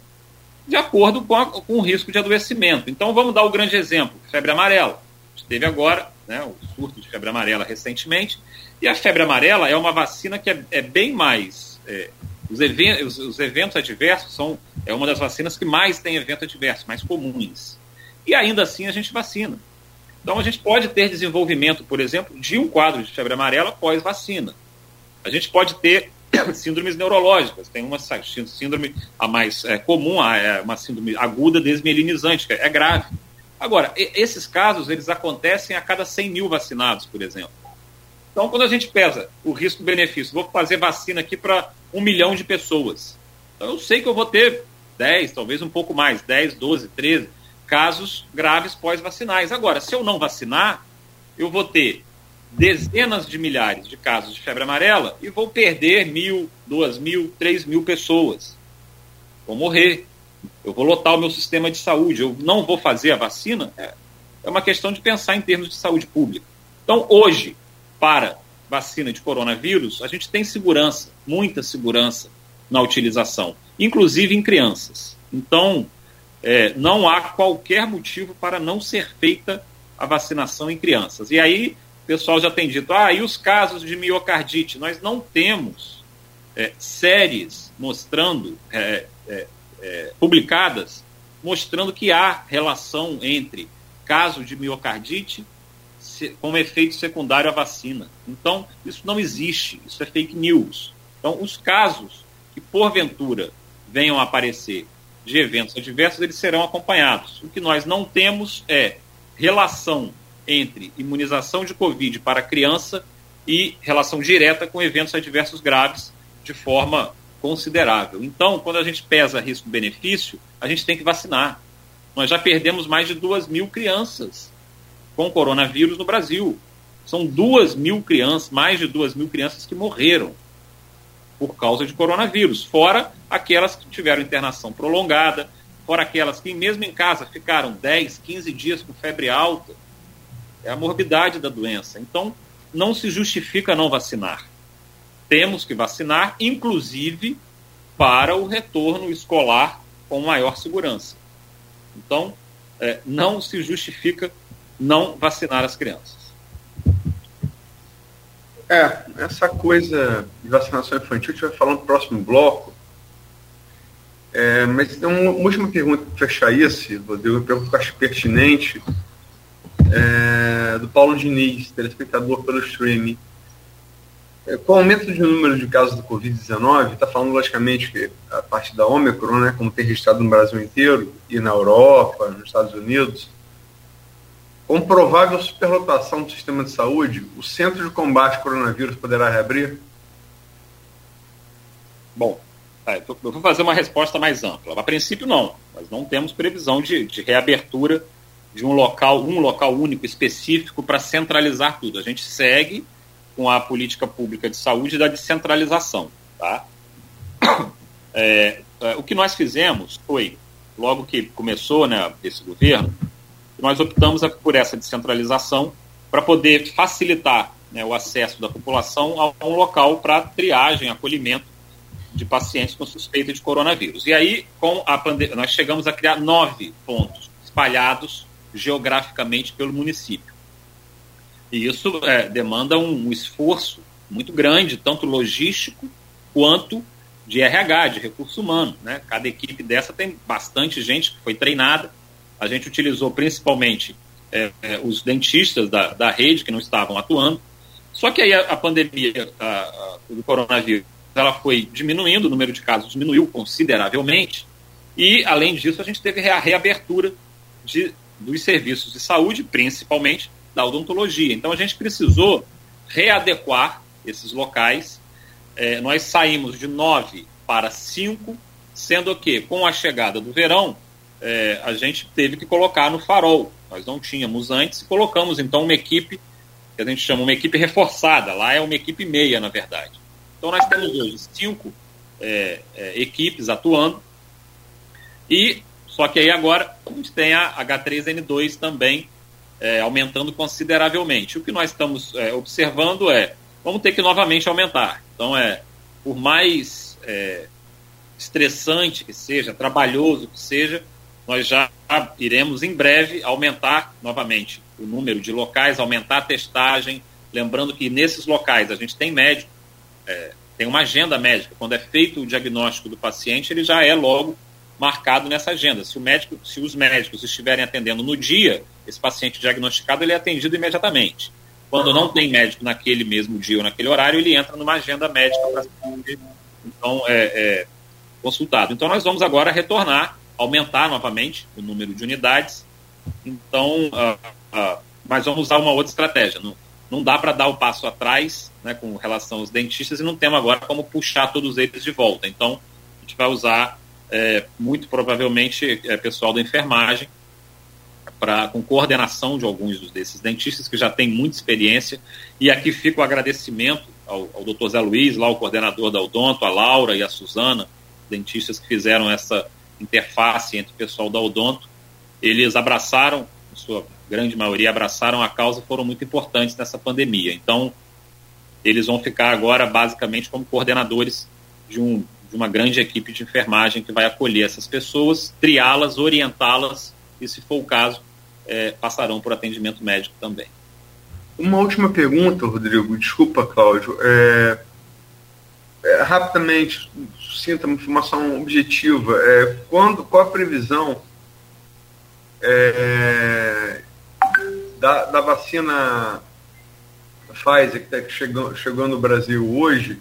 de acordo com, a, com o risco de adoecimento. Então, vamos dar o grande exemplo: febre amarela. Teve agora né, o surto de febre amarela recentemente, e a febre amarela é uma vacina que é, é bem mais é, os, eventos, os, eventos adversos são é uma das vacinas que mais tem evento adverso, mais comuns. E ainda assim a gente vacina. Então a gente pode ter desenvolvimento, por exemplo, de um quadro de febre amarela pós-vacina. A gente pode ter síndromes neurológicas. Tem uma síndrome a mais é, comum, é uma síndrome aguda desmielinizante, que é grave. Agora, esses casos eles acontecem a cada 100 mil vacinados, por exemplo. Então, quando a gente pesa o risco-benefício, vou fazer vacina aqui para um milhão de pessoas. Então, eu sei que eu vou ter 10, talvez um pouco mais, 10, 12, 13 casos graves pós-vacinais. Agora, se eu não vacinar, eu vou ter dezenas de milhares de casos de febre amarela e vou perder mil, duas mil, três mil pessoas. Vou morrer. Eu vou lotar o meu sistema de saúde. Eu não vou fazer a vacina. É, é uma questão de pensar em termos de saúde pública. Então, hoje, para vacina de coronavírus, a gente tem segurança, muita segurança na utilização, inclusive em crianças. Então, é, não há qualquer motivo para não ser feita a vacinação em crianças. E aí, o pessoal já tem dito, ah, e os casos de miocardite? Nós não temos é, séries mostrando, é, é, é publicadas, mostrando que há relação entre caso de miocardite como efeito secundário à vacina. Então, isso não existe, isso é fake news. Então, os casos que porventura venham a aparecer de eventos adversos, eles serão acompanhados. O que nós não temos é relação entre imunização de Covid para criança e relação direta com eventos adversos graves de forma considerável. Então, quando a gente pesa risco-benefício, a gente tem que vacinar. Nós já perdemos mais de duas mil crianças com coronavírus no Brasil. São duas mil crianças, mais de duas mil crianças que morreram por causa de coronavírus, fora aquelas que tiveram internação prolongada, fora aquelas que, mesmo em casa, ficaram 10, 15 dias com febre alta. É a morbidade da doença. Então, não se justifica não vacinar. Temos que vacinar, inclusive para o retorno escolar com maior segurança. Então, é, não se justifica não vacinar as crianças. É, essa coisa de vacinação infantil, a gente vai falar no próximo bloco. É, mas tem uma última pergunta para fechar isso, Rodrigo, uma pergunta que eu acho pertinente, é, do Paulo Diniz, telespectador pelo streaming. É, com o aumento de número de casos do Covid-19, está falando logicamente que a parte da Ômicron, né, como tem registrado no Brasil inteiro, e na Europa, nos Estados Unidos, com provável superlotação do sistema de saúde, o Centro de Combate ao Coronavírus poderá reabrir? Bom, é, eu vou fazer uma resposta mais ampla. A princípio, não. Nós não temos previsão de, de reabertura de um local, um local único específico para centralizar tudo. A gente segue com a política pública de saúde da descentralização. Tá? É, é, o que nós fizemos foi, logo que começou né, esse governo, nós optamos por essa descentralização para poder facilitar né, o acesso da população a um local para triagem, acolhimento de pacientes com suspeita de coronavírus. E aí, com a pandemia, nós chegamos a criar nove pontos espalhados geograficamente pelo município. E isso é, demanda um, um esforço muito grande, tanto logístico quanto de RH, de recurso humano. Né? Cada equipe dessa tem bastante gente que foi treinada a gente utilizou principalmente é, é, os dentistas da, da rede que não estavam atuando. Só que aí a, a pandemia a, a, do coronavírus ela foi diminuindo, o número de casos diminuiu consideravelmente, e além disso a gente teve a reabertura de, dos serviços de saúde, principalmente da odontologia. Então a gente precisou readequar esses locais. É, nós saímos de nove para cinco, sendo que com a chegada do verão é, a gente teve que colocar no farol. Nós não tínhamos antes, colocamos então uma equipe, que a gente chama uma equipe reforçada, lá é uma equipe meia, na verdade. Então nós temos hoje cinco é, é, equipes atuando, e só que aí agora a gente tem a H3N2 também é, aumentando consideravelmente. O que nós estamos é, observando é, vamos ter que novamente aumentar. Então é, por mais é, estressante que seja, trabalhoso que seja, nós já iremos em breve aumentar novamente o número de locais, aumentar a testagem. Lembrando que nesses locais a gente tem médico, é, tem uma agenda médica. Quando é feito o diagnóstico do paciente, ele já é logo marcado nessa agenda. Se, o médico, se os médicos estiverem atendendo no dia, esse paciente diagnosticado ele é atendido imediatamente. Quando não tem médico naquele mesmo dia ou naquele horário, ele entra numa agenda médica para ser então, é, é, consultado. Então, nós vamos agora retornar aumentar novamente o número de unidades. Então, uh, uh, mas vamos usar uma outra estratégia. Não, não dá para dar o passo atrás né, com relação aos dentistas e não temos agora como puxar todos eles de volta. Então, a gente vai usar é, muito provavelmente é, pessoal da enfermagem, pra, com coordenação de alguns desses dentistas que já têm muita experiência. E aqui fica o agradecimento ao, ao Dr. Zé Luiz, lá o coordenador da Odonto, a Laura e a Suzana, dentistas que fizeram essa interface entre o pessoal da Odonto. Eles abraçaram, em sua grande maioria, abraçaram a causa e foram muito importantes nessa pandemia. Então, eles vão ficar agora basicamente como coordenadores de, um, de uma grande equipe de enfermagem que vai acolher essas pessoas, triá-las, orientá-las e, se for o caso, é, passarão por atendimento médico também. Uma última pergunta, Rodrigo. Desculpa, Cláudio. É, é, rapidamente, sinta uma informação objetiva. É, quando, qual a previsão é, da, da vacina Pfizer que está chegando, chegando no Brasil hoje?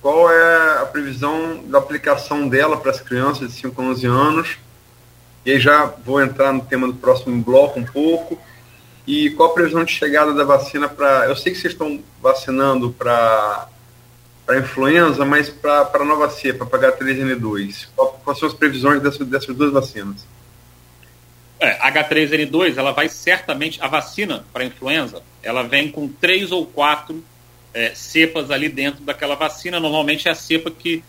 Qual é a previsão da aplicação dela para as crianças de 5 a 11 anos? E aí já vou entrar no tema do próximo bloco um pouco. E qual a previsão de chegada da vacina para. Eu sei que vocês estão vacinando para para influenza, mas para a nova cepa, para H3N2. Quais são as previsões dessas, dessas duas vacinas? É, H3N2, ela vai certamente, a vacina para influenza, ela vem com três ou quatro é, cepas ali dentro daquela vacina. Normalmente é a cepa que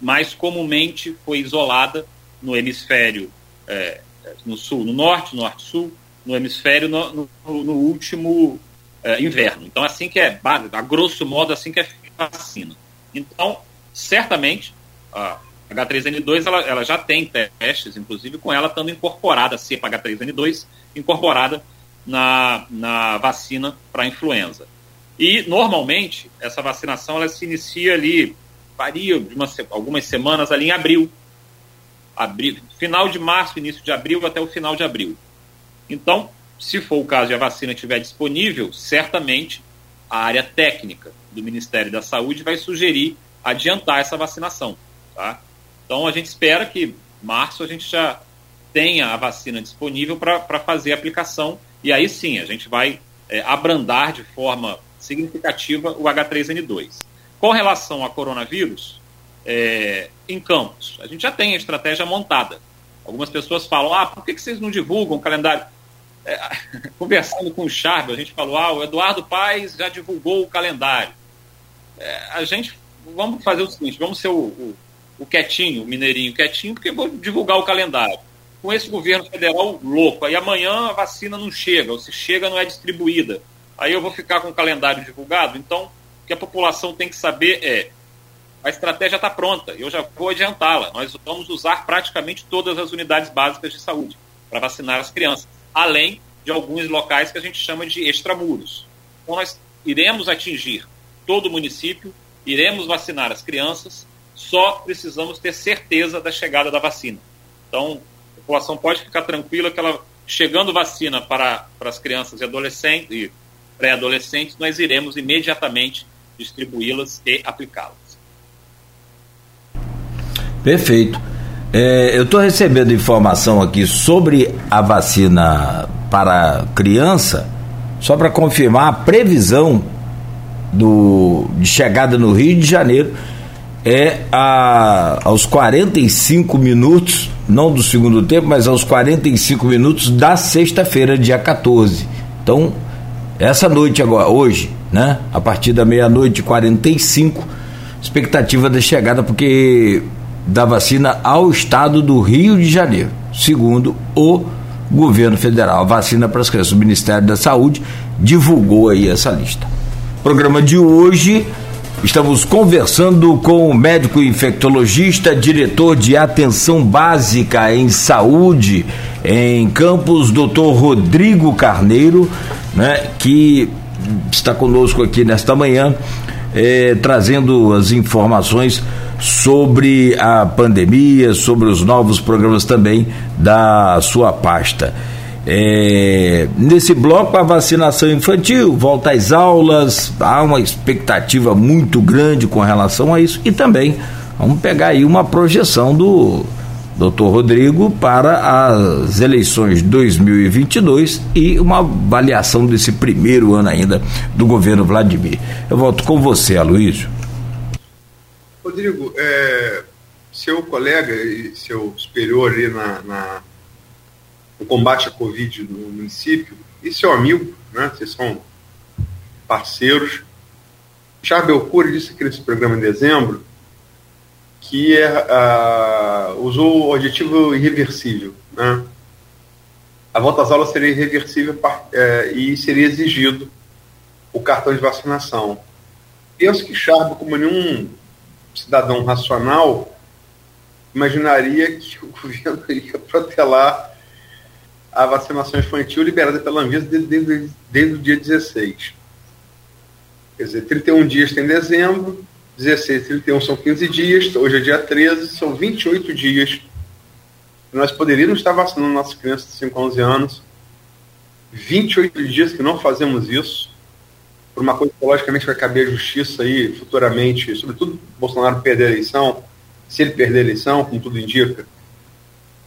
mais comumente foi isolada no hemisfério é, no sul, no norte, norte-sul, no hemisfério no, no, no último é, inverno. Então, assim que é, a grosso modo, assim que é vacina. Então, certamente, a H3N2 ela, ela já tem testes, inclusive com ela estando incorporada, a cepa H3N2, incorporada na, na vacina para influenza. E, normalmente, essa vacinação ela se inicia ali, varia de uma, algumas semanas ali em abril. abril. Final de março, início de abril até o final de abril. Então, se for o caso e a vacina estiver disponível, certamente a área técnica do Ministério da Saúde vai sugerir adiantar essa vacinação. Tá? Então a gente espera que março a gente já tenha a vacina disponível para fazer a aplicação e aí sim a gente vai é, abrandar de forma significativa o H3N2. Com relação a coronavírus, é, em campos, a gente já tem a estratégia montada. Algumas pessoas falam, ah, por que, que vocês não divulgam o calendário? É, conversando com o Charles, a gente falou, ah, o Eduardo Paes já divulgou o calendário é, a gente vamos fazer o seguinte, vamos ser o, o, o, quietinho, o mineirinho quietinho, porque vou divulgar o calendário. Com esse governo federal louco, aí amanhã a vacina não chega, ou se chega não é distribuída. Aí eu vou ficar com o calendário divulgado. Então, o que a população tem que saber é a estratégia está pronta, eu já vou adiantá-la. Nós vamos usar praticamente todas as unidades básicas de saúde para vacinar as crianças, além de alguns locais que a gente chama de extramuros. Então, nós iremos atingir todo o município, iremos vacinar as crianças, só precisamos ter certeza da chegada da vacina. Então, a população pode ficar tranquila que ela, chegando vacina para, para as crianças e adolescentes e pré-adolescentes, nós iremos imediatamente distribuí-las e aplicá-las. Perfeito. É, eu estou recebendo informação aqui sobre a vacina para criança, só para confirmar a previsão do, de chegada no Rio de Janeiro é a, aos 45 minutos, não do segundo tempo, mas aos 45 minutos da sexta-feira, dia 14. Então, essa noite agora, hoje, né? A partir da meia-noite e 45, expectativa da chegada, porque da vacina ao estado do Rio de Janeiro, segundo o governo federal. A vacina para as crianças, o Ministério da Saúde divulgou aí essa lista. Programa de hoje, estamos conversando com o médico infectologista, diretor de atenção básica em saúde em Campos, doutor Rodrigo Carneiro, né, que está conosco aqui nesta manhã, eh, trazendo as informações sobre a pandemia, sobre os novos programas também da sua pasta. É, nesse bloco, a vacinação infantil volta às aulas, há uma expectativa muito grande com relação a isso e também vamos pegar aí uma projeção do Dr. Rodrigo para as eleições de 2022 e uma avaliação desse primeiro ano ainda do governo Vladimir. Eu volto com você, Aloysio. Rodrigo, é, seu colega e seu superior ali na, na no combate à Covid no município, e seu amigo, né? Vocês são parceiros. Charles Belcourt disse aqui nesse programa em dezembro que é, uh, usou o adjetivo irreversível. Né? A volta às aulas seria irreversível uh, e seria exigido o cartão de vacinação. Penso que Charbo, como nenhum cidadão racional, imaginaria que o governo iria protelar a vacinação infantil liberada pela Anvisa desde, desde, desde o dia 16. Quer dizer, 31 dias tem dezembro, 16 31 são 15 dias, hoje é dia 13, são 28 dias. Nós poderíamos estar vacinando nossas crianças de 5 a 11 anos. 28 dias que não fazemos isso, por uma coisa que logicamente vai caber à justiça aí futuramente, sobretudo Bolsonaro perder a eleição, se ele perder a eleição, como tudo indica,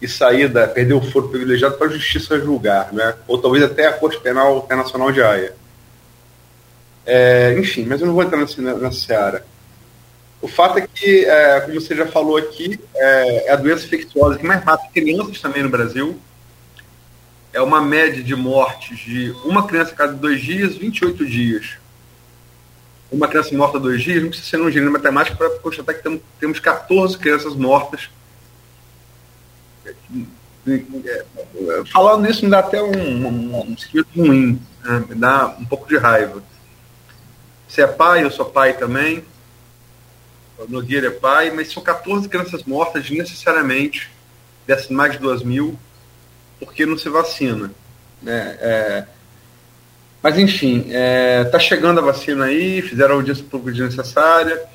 e sair da, perder o foro privilegiado para a justiça julgar, né? ou talvez até a Corte Penal Internacional de Haia. É, enfim, mas eu não vou entrar nessa, nessa seara. O fato é que, é, como você já falou aqui, é, é, a doença infecciosa que mais mata crianças também no Brasil. É uma média de mortes de uma criança a cada dois dias, 28 dias. Uma criança morta dois dias, não precisa ser um gênero matemático para constatar que temos 14 crianças mortas. Falando nisso, me dá até um, um, um espírito ruim, né? me dá um pouco de raiva. Você é pai, eu sou pai também o Nogueira é pai, mas são 14 crianças mortas necessariamente, dessas mais de 2 mil, porque não se vacina. Né? É, mas enfim, é, tá chegando a vacina aí, fizeram a audiência pública desnecessária, está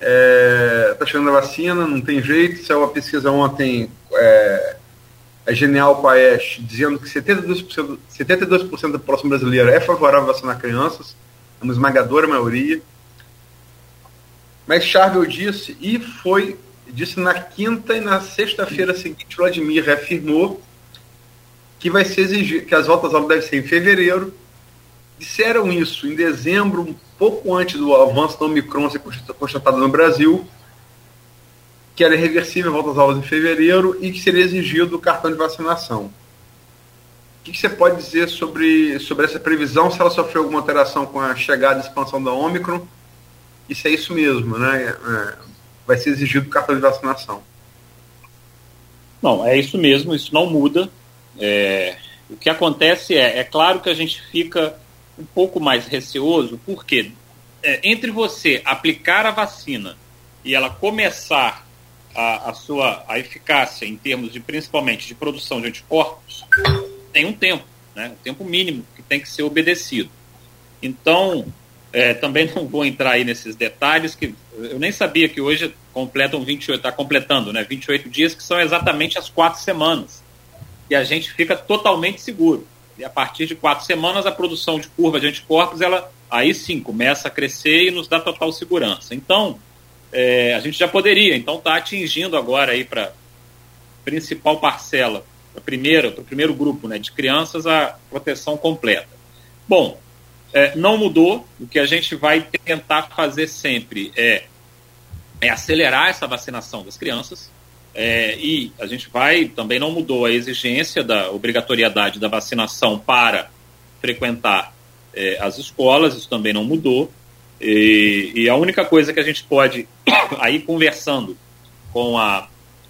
é, tá chegando a vacina, não tem jeito, saiu uma pesquisa ontem, é, é genial ESH, dizendo que 72%, 72 da população brasileira é favorável a vacinar crianças, é uma esmagadora maioria, mas Charvel disse, e foi, disse na quinta e na sexta-feira seguinte, Vladimir reafirmou que vai ser exigido, que as voltas aulas devem ser em fevereiro. Disseram isso em dezembro, um pouco antes do avanço da Omicron ser constatado no Brasil, que era irreversível voltas às aulas em fevereiro e que seria exigido o cartão de vacinação. O que, você pode dizer sobre, sobre essa previsão, se ela sofreu alguma alteração com a chegada e expansão da Omicron? isso é isso mesmo, né? É, vai ser exigido o cartão de vacinação. Não, é isso mesmo, isso não muda. É, o que acontece é, é claro que a gente fica um pouco mais receoso, porque é, entre você aplicar a vacina e ela começar a, a, sua a eficácia em termos de principalmente de produção de anticorpos, tem um tempo, né? um tempo mínimo que tem que ser obedecido. Então, é, também não vou entrar aí nesses detalhes, que eu nem sabia que hoje completam 28, está completando, né? 28 dias, que são exatamente as quatro semanas. E a gente fica totalmente seguro. E a partir de quatro semanas, a produção de curva de anticorpos, ela aí sim começa a crescer e nos dá total segurança. Então, é, a gente já poderia, então está atingindo agora aí para principal parcela, para primeiro, o primeiro grupo né, de crianças, a proteção completa. Bom, é, não mudou. O que a gente vai tentar fazer sempre é, é acelerar essa vacinação das crianças. É, e a gente vai, também não mudou a exigência da obrigatoriedade da vacinação para frequentar é, as escolas, isso também não mudou. E, e, a única coisa que a gente pode, aí conversando com a,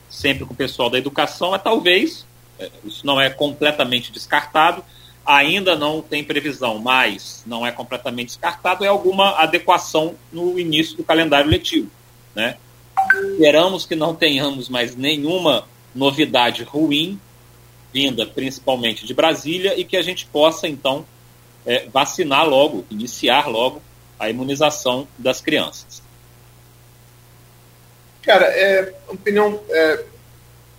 sempre com o pessoal da educação, é talvez, é, isso não é completamente descartado, ainda não tem previsão, mas não é completamente descartado, é alguma adequação no início do calendário letivo. Né? Esperamos que não tenhamos mais nenhuma novidade ruim, vinda principalmente de Brasília, e que a gente possa, então, é, vacinar logo, iniciar logo a imunização das crianças. Cara, é, opinião é,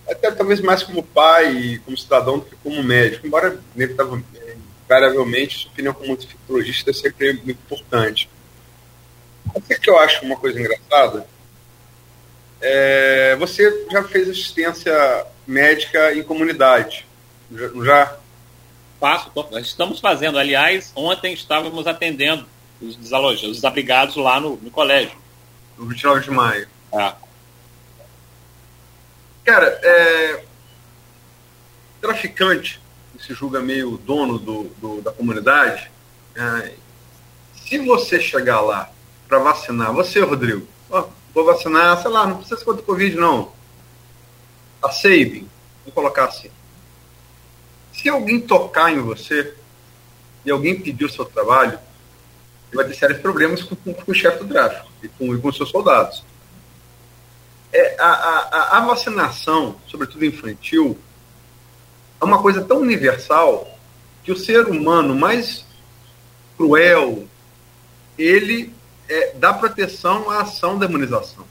até talvez mais como pai, como cidadão, do que como médico, embora invariavelmente sua opinião como infectologista é sempre muito importante. O que eu acho uma coisa engraçada? É, você já fez assistência médica em comunidade, já? já? Faço, estamos fazendo. Aliás, ontem estávamos atendendo os desalojados, os desabrigados lá no, no colégio. No 29 de maio. É. Cara, é, traficante que se julga meio dono do, do da comunidade, é, se você chegar lá para vacinar, você, Rodrigo, ó, vou vacinar, sei lá, não precisa ser contra o Covid, não. A saving, vou colocar assim. Se alguém tocar em você e alguém pedir o seu trabalho, vai ter sérios problemas com, com, com o chefe do tráfico e com, com os seus soldados. É, a, a, a vacinação, sobretudo infantil, é uma coisa tão universal que o ser humano mais cruel, ele é, dá proteção à ação da imunização.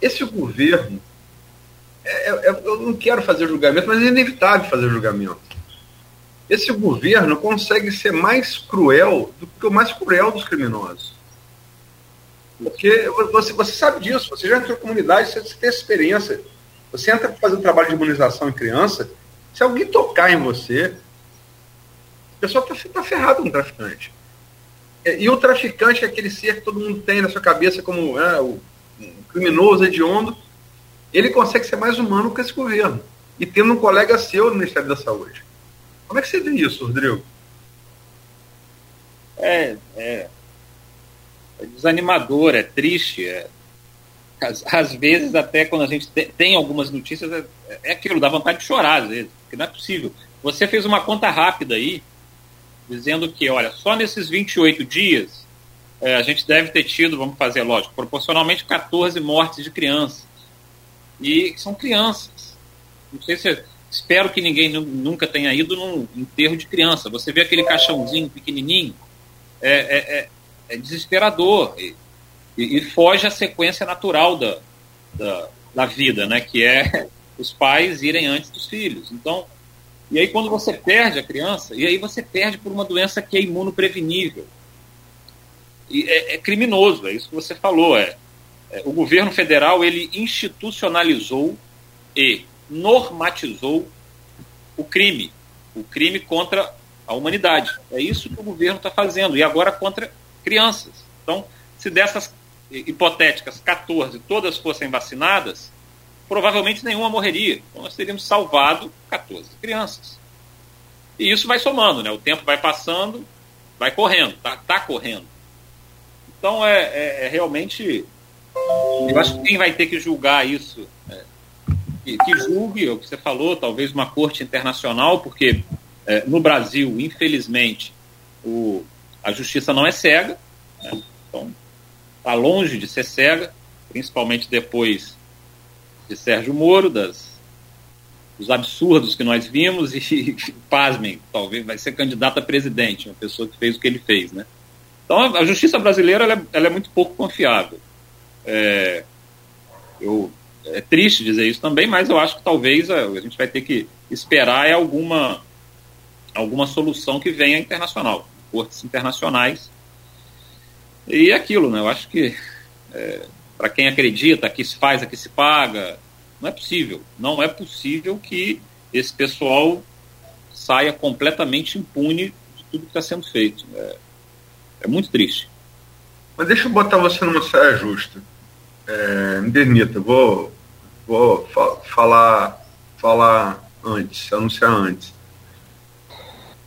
Esse governo, é, é, eu não quero fazer julgamento, mas é inevitável fazer julgamento esse governo consegue ser mais cruel do que o mais cruel dos criminosos. Porque você, você sabe disso, você já entrou em comunidade, você, tem experiência. Você entra para fazer um trabalho de imunização em criança, se alguém tocar em você, a pessoa está tá ferrada com o traficante. E o traficante é aquele ser que todo mundo tem na sua cabeça como é, o um criminoso, hediondo. Ele consegue ser mais humano que esse governo. E tendo um colega seu no Ministério da Saúde. Como é que você vê isso, Rodrigo? É, é, é desanimador, é triste. É, às, às, vezes, até quando a gente te, tem algumas notícias, é, é, aquilo, dá vontade de chorar, às vezes, porque não é possível. Você fez uma conta rápida aí, dizendo que, olha, só nesses 28 dias, é, a gente deve ter tido, vamos fazer, lógico, proporcionalmente 14 mortes de crianças. E são crianças. Não sei se Espero que ninguém nunca tenha ido num enterro de criança. Você vê aquele caixãozinho pequenininho, é, é, é, é desesperador e, e, foge à sequência natural da, da, da, vida, né? Que é os pais irem antes dos filhos. Então, e aí quando você perde a criança, e aí você perde por uma doença que é imunoprevenível. E é, é criminoso, é isso que você falou. É, é, o governo federal ele institucionalizou e normatizou o crime, o crime contra a humanidade. É isso que o governo está fazendo, e agora contra crianças. Então, se dessas hipotéticas 14 todas fossem vacinadas, provavelmente nenhuma morreria. Então, nós teríamos salvado 14 crianças. E isso vai somando, né? O tempo vai passando, vai correndo, tá, tá correndo. Então, é, é, é realmente. Eu acho que quem vai ter que julgar isso que, que julgue, o que você falou, talvez uma corte internacional, porque é, no Brasil, infelizmente, o, a justiça não é cega, né? então está longe de ser cega, principalmente depois de Sérgio Moro, das, dos absurdos que nós vimos e, pasmem, talvez vai ser candidato a presidente, uma pessoa que fez o que ele fez, né? Então a justiça brasileira ela é, ela é muito pouco confiável. É, eu é triste dizer isso também, mas eu acho que talvez a, a gente vai ter que esperar é alguma, alguma solução que venha internacional, cortes internacionais. E é aquilo, né? Eu acho que é, para quem acredita que se faz, que se paga, não é possível. Não é possível que esse pessoal saia completamente impune de tudo que está sendo feito. É, é, muito triste. Mas deixa eu botar você numa saia justa. É, me permita, vou vou fa falar, falar antes, anunciar antes.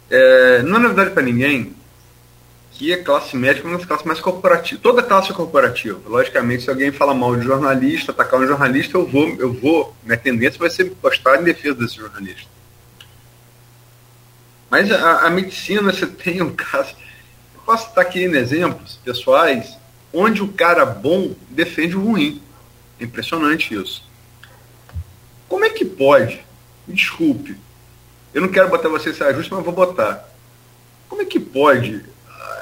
É, não é novidade para ninguém que a classe médica é uma das classes mais corporativas. Toda classe é corporativa. Logicamente, se alguém fala mal de jornalista, atacar um jornalista, eu vou, eu vou, minha tendência vai ser postar em defesa desse jornalista. Mas a, a medicina, você tem um caso. Eu posso estar aqui em exemplos pessoais onde o cara bom defende o ruim. É impressionante isso. Como é que pode? Desculpe. Eu não quero botar você saia justa, mas vou botar. Como é que pode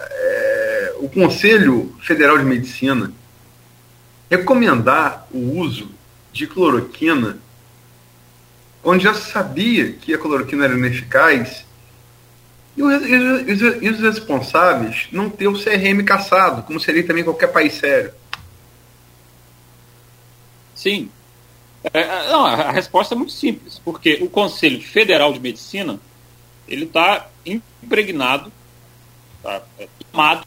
é, o Conselho Federal de Medicina recomendar o uso de cloroquina quando já sabia que a cloroquina era ineficaz e os, responsáveis não ter o CRM caçado, como seria também qualquer país sério? Sim, é, é, não, a resposta é muito simples, porque o Conselho Federal de Medicina ele está impregnado, tá, é, tomado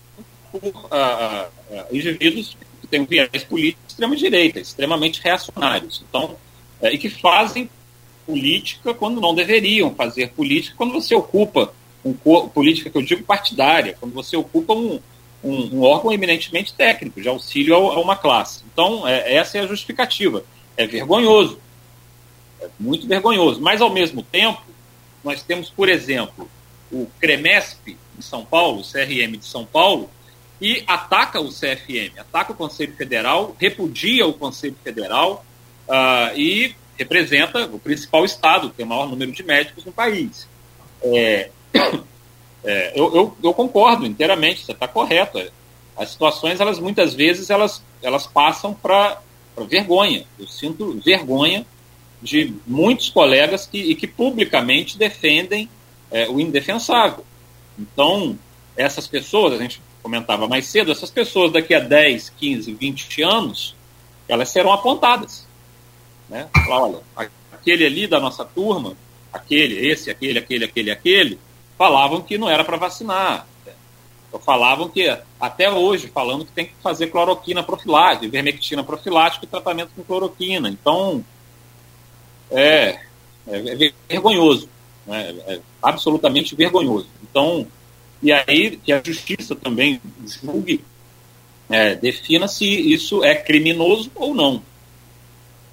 por uh, uh, indivíduos que têm um viés político extrema-direita, extremamente reacionários. Então, é, e que fazem política quando não deveriam fazer política, quando você ocupa um política que eu digo partidária, quando você ocupa um, um, um órgão eminentemente técnico, de auxílio a, a uma classe. Então, é, essa é a justificativa. É vergonhoso. É muito vergonhoso. Mas, ao mesmo tempo, nós temos, por exemplo, o CREMESP de São Paulo, o CRM de São Paulo, e ataca o CFM, ataca o Conselho Federal, repudia o Conselho Federal uh, e representa o principal estado, que tem o maior número de médicos no país. É, é, eu, eu, eu, concordo inteiramente, você está correto. As situações, elas muitas vezes, elas, elas passam para vergonha. Eu sinto vergonha de muitos colegas que, que publicamente defendem é, o indefensável. Então, essas pessoas, a gente comentava mais cedo, essas pessoas daqui a 10, 15, 20 anos, elas serão apontadas. Né? Falar, olha, aquele ali da nossa turma, aquele, esse, aquele, aquele, aquele, aquele, falavam que não era para vacinar. Falavam que, até hoje, falando que tem que fazer cloroquina profilática, ivermectina profilática e tratamento com cloroquina. Então, é, é, é vergonhoso. Né? É absolutamente vergonhoso. Então, e aí que a justiça também julgue, é, defina se isso é criminoso ou não.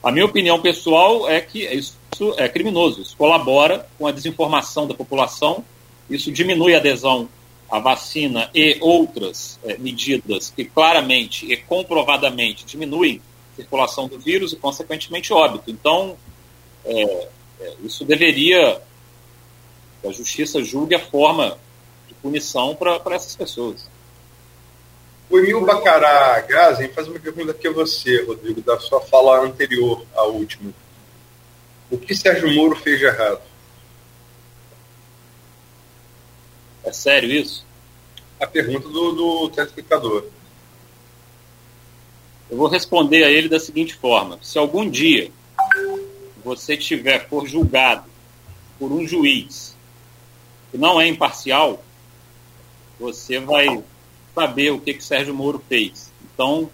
A minha opinião pessoal é que isso é criminoso, isso colabora com a desinformação da população, isso diminui a adesão à vacina e outras é, medidas que claramente e comprovadamente diminuem a circulação do vírus e, consequentemente, óbito. Então, é, isso deveria, a justiça julgue a forma punição para essas pessoas. O Emil Bacará Gazen faz uma pergunta aqui a você, Rodrigo, da sua fala anterior à última. O que Sérgio Moro fez de errado? É sério isso? A pergunta do, do telespectador. Eu vou responder a ele da seguinte forma: se algum dia você tiver for julgado por um juiz que não é imparcial, você vai saber o que, que Sérgio Moro fez. Então,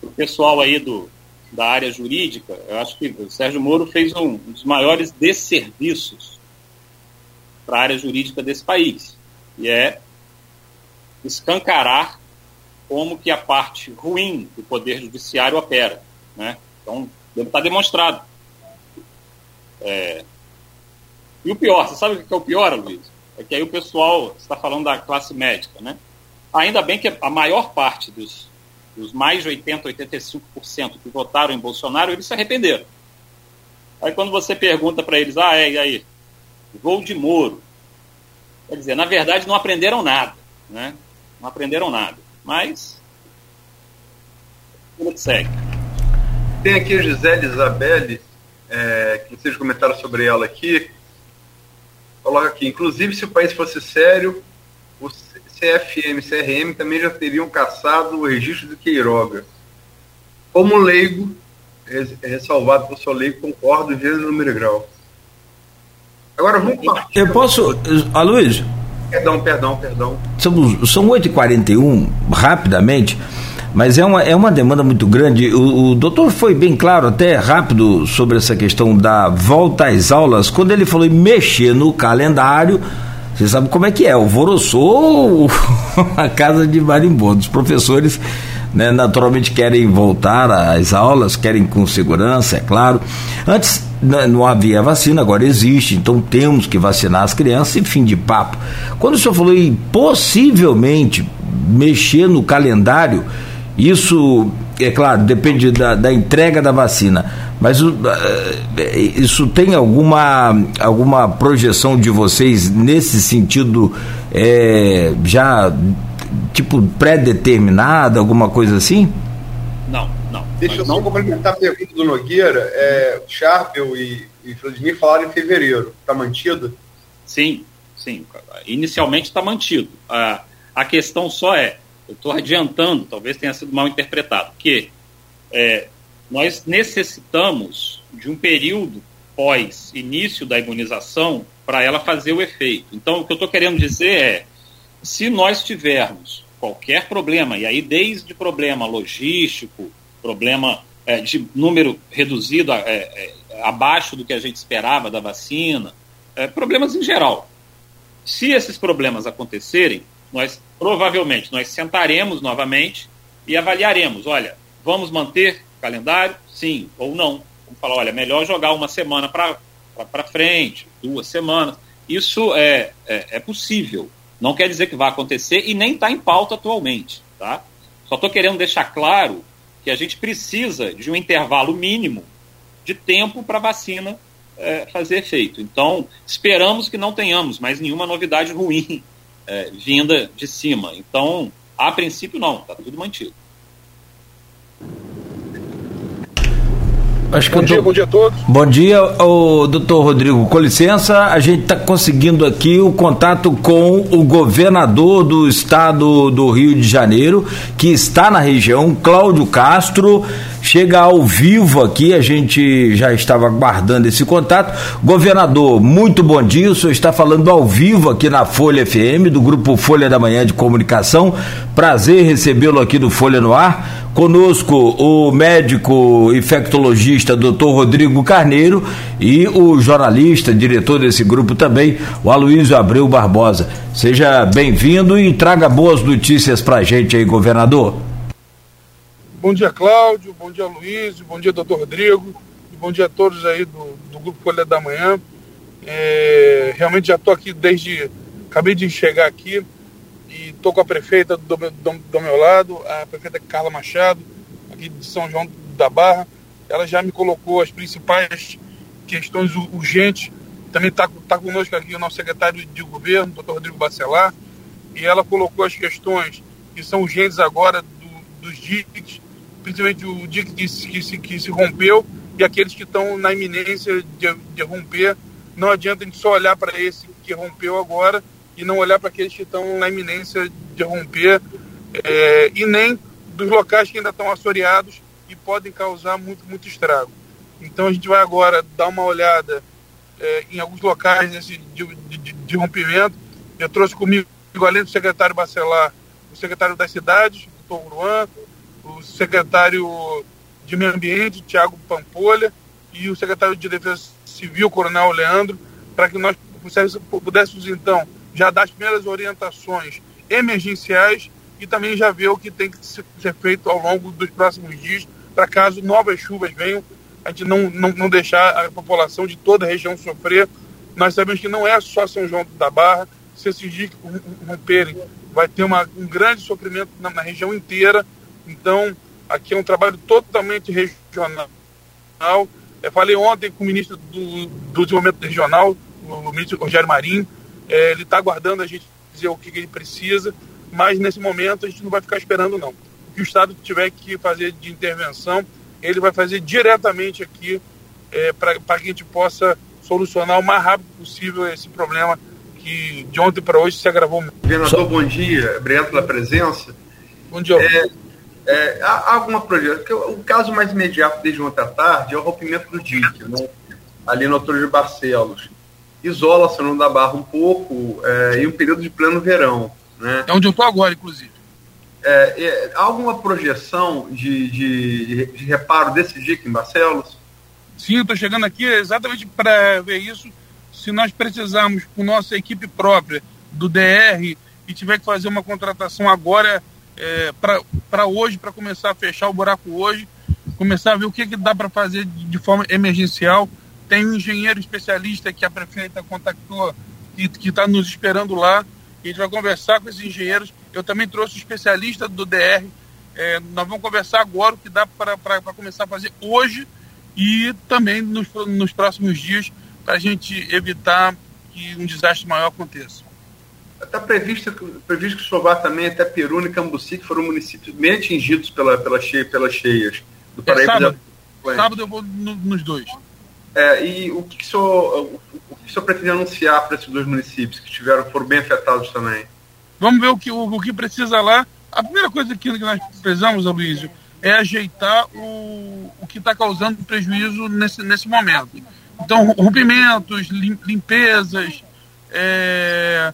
o pessoal aí do, da área jurídica, eu acho que o Sérgio Moro fez um, um dos maiores desserviços para a área jurídica desse país, e é escancarar como que a parte ruim do poder judiciário opera. Né? Então, deve estar demonstrado. É... E o pior, você sabe o que é o pior, Luiz? é que aí o pessoal está falando da classe médica, né? Ainda bem que a maior parte dos, dos mais de 80, 85% que votaram em Bolsonaro, eles se arrependeram. Aí quando você pergunta para eles, ah, é, e aí? Voo de Moro. Quer dizer, na verdade não aprenderam nada, né? Não aprenderam nada. Mas, como que segue? Tem aqui a Gisele Isabelle, é, que vocês comentaram sobre ela aqui, coloca aqui, inclusive se o país fosse sério, o CFM CRM também já teriam caçado o registro do Queiroga. Como leigo, ressalvado por sua lei, concordo, gênero, número grau. Agora vamos partir. Eu posso, Aloysio? Perdão, perdão, perdão. São, são 8h41, rapidamente. Mas é uma, é uma demanda muito grande. O, o doutor foi bem claro, até rápido, sobre essa questão da volta às aulas, quando ele falou em mexer no calendário. Você sabe como é que é, alvoroçou a casa de marimbondo. Os professores né, naturalmente querem voltar às aulas, querem com segurança, é claro. Antes né, não havia vacina, agora existe, então temos que vacinar as crianças e fim de papo. Quando o senhor falou em possivelmente mexer no calendário, isso, é claro, depende da, da entrega da vacina, mas uh, isso tem alguma, alguma projeção de vocês nesse sentido é, já tipo pré-determinada, alguma coisa assim? Não, não. Deixa eu não... só complementar a pergunta do Nogueira. É, Sharpel e, e Vladimir falaram em fevereiro. Está mantido? Sim, sim. Inicialmente está mantido. A, a questão só é eu estou adiantando, talvez tenha sido mal interpretado, que é, nós necessitamos de um período pós início da imunização para ela fazer o efeito. Então, o que eu estou querendo dizer é, se nós tivermos qualquer problema, e aí desde problema logístico, problema é, de número reduzido é, é, abaixo do que a gente esperava da vacina, é, problemas em geral. Se esses problemas acontecerem, nós provavelmente nós sentaremos novamente e avaliaremos, olha, vamos manter calendário? Sim ou não. Vamos falar, olha, melhor jogar uma semana para frente, duas semanas. Isso é, é, é, possível. Não quer dizer que vai acontecer e nem está em pauta atualmente. Tá? Só estou querendo deixar claro que a gente precisa de um intervalo mínimo de tempo para a vacina é, fazer efeito. Então, esperamos que não tenhamos mais nenhuma novidade ruim é, vinda de cima. Então, a princípio, não, está tudo mantido. Acho bom dia, tô... bom dia a todos. Bom dia, o doutor Rodrigo. Com licença, a gente está conseguindo aqui o contato com o governador do estado do Rio de Janeiro, que está na região, Cláudio Castro. Chega ao vivo aqui, a gente já estava aguardando esse contato. Governador, muito bom dia. O senhor está falando ao vivo aqui na Folha FM, do grupo Folha da Manhã de Comunicação. Prazer recebê-lo aqui do Folha no Ar. Conosco o médico infectologista Dr. Rodrigo Carneiro e o jornalista, diretor desse grupo também, o Aloysio Abreu Barbosa. Seja bem-vindo e traga boas notícias para a gente aí, governador. Bom dia, Cláudio. Bom dia, Luiz. Bom dia, doutor Rodrigo. Bom dia a todos aí do, do Grupo Folha da Manhã. É, realmente já estou aqui desde. Acabei de chegar aqui e estou com a prefeita do, do, do, meu lado, a prefeita Carla Machado, aqui de São João da Barra. Ela já me colocou as principais questões urgentes. Também está tá conosco aqui o nosso secretário de governo, doutor Rodrigo Bacelar, e ela colocou as questões que são urgentes agora do, dos diques, principalmente o dique que, que, se, que se rompeu e aqueles que estão na iminência de, de romper. Não adianta a gente só olhar para esse que rompeu agora e não olhar para aqueles que estão na iminência de romper é, e nem dos locais que ainda estão assoreados e podem causar muito, muito estrago. Então a gente vai agora dar uma olhada é, em alguns locais desse, de, de, de, rompimento. Eu trouxe comigo, além do secretário Bacelar, o secretário das cidades, o doutor Uruan, o secretário de Meio Ambiente, Tiago Pampolha, e o secretário de Defesa Civil, Coronel Leandro, para que nós pudéssemos, então, já dar as primeiras orientações emergenciais e também já ver o que tem que ser feito ao longo dos próximos dias para caso novas chuvas venham, a gente não, não, não deixar a população de toda a região sofrer. Nós sabemos que não é só São João da Barra, se esses dias romperem, vai ter uma, um grande sofrimento na, na região inteira. Então, aqui é um trabalho totalmente regional. Eu falei ontem com o ministro do, do Desenvolvimento Regional, o ministro Rogério Marinho, é, ele está aguardando a gente dizer o que, que, ele precisa, mas nesse momento a gente não vai ficar esperando, não. O que o Estado tiver que fazer de intervenção, ele vai fazer diretamente aqui é, para que a gente possa solucionar o mais rápido possível esse problema que de ontem para hoje se agravou muito. Governador, bom dia. Obrigado pela presença. Bom dia. É, é, há alguma projeto? O caso mais imediato desde ontem à tarde é o rompimento do dique, né? ali no Autor de Barcelos isola São da Barra um pouco é, em um período de pleno verão. Né? É onde eu estou agora, inclusive. É, é, há alguma projeção de, de, de, reparo desse dia aqui em Barcelos? Sim, estou chegando aqui exatamente para ver isso. Se nós precisarmos, com nossa equipe própria do DR, e tiver que fazer uma contratação agora é, para hoje, para começar a fechar o buraco hoje, começar a ver o que, que dá para fazer de, forma emergencial tem um engenheiro especialista que a prefeita contactou e que está nos esperando lá. A gente vai conversar com esses engenheiros. Eu também trouxe um especialista do DR. É, nós vamos conversar agora o que dá para começar a fazer hoje e também nos, nos próximos dias para a gente evitar que um desastre maior aconteça. Está previsto, previsto que Sovar também, até Peru e Cambuci, que foram municípios bem atingidos pela, pela cheia, pelas cheias. Do é Paraíba é sábado. sábado eu vou no, nos dois. É, e o que, que, o, senhor, o que o senhor pretende anunciar para esses dois municípios que tiveram, foram bem afetados também? Vamos ver o que, o, o que precisa lá. A primeira coisa que nós precisamos, Aloysio, é ajeitar o, o que está causando prejuízo nesse, nesse momento. Então, rompimentos, limpezas, é,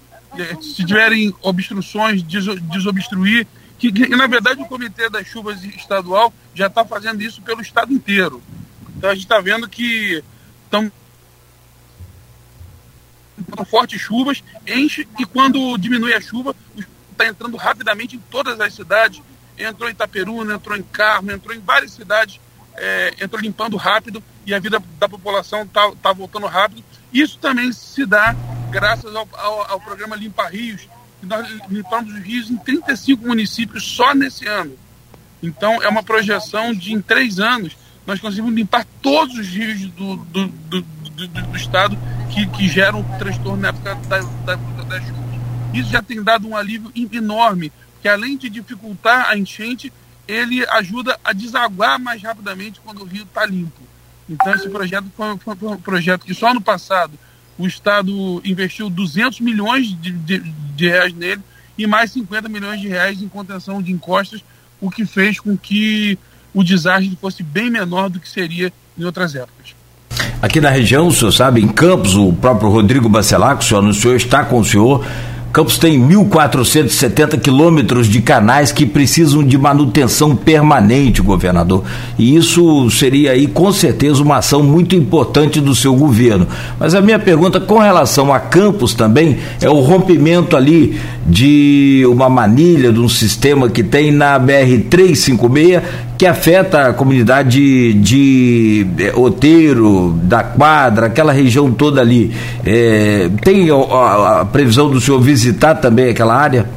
se tiverem obstruções, desobstruir, que, que, na verdade o Comitê das Chuvas Estadual já está fazendo isso pelo estado inteiro. Então a gente está vendo que estão fortes chuvas, enche e quando diminui a chuva, está entrando rapidamente em todas as cidades. Entrou em Itaperuna, entrou em Carmo, entrou em várias cidades, é, entrou limpando rápido e a vida da população está tá voltando rápido. Isso também se dá graças ao, ao, ao programa Limpa Rios, que nós limpamos os rios em 35 municípios só nesse ano. Então, é uma projeção de, em três anos, nós conseguimos limpar todos os rios do, do, do, do, do estado que, que geram transtorno na época da, da, da chuva. Isso já tem dado um alívio enorme, que além de dificultar a enchente, ele ajuda a desaguar mais rapidamente quando o rio está limpo. Então, esse projeto foi, foi, um projeto que só no passado o Estado investiu 200 milhões de, de, de, reais nele e mais 50 milhões de reais em contenção de encostas, o que fez com que o desastre fosse bem menor do que seria em outras épocas. Aqui na região, o senhor sabe, em Campos, o próprio Rodrigo Bacelar, que o senhor anunciou, está com o senhor. Campos tem 1.470 quilômetros de canais que precisam de manutenção permanente, governador. E isso seria aí, com certeza, uma ação muito importante do seu governo. Mas a minha pergunta com relação a Campos também é o rompimento ali de uma manilha, de um sistema que tem na BR-356, que afeta a comunidade de Oteiro, da Quadra, aquela região toda ali. É, tem a, a, previsão do senhor visitar também aquela área?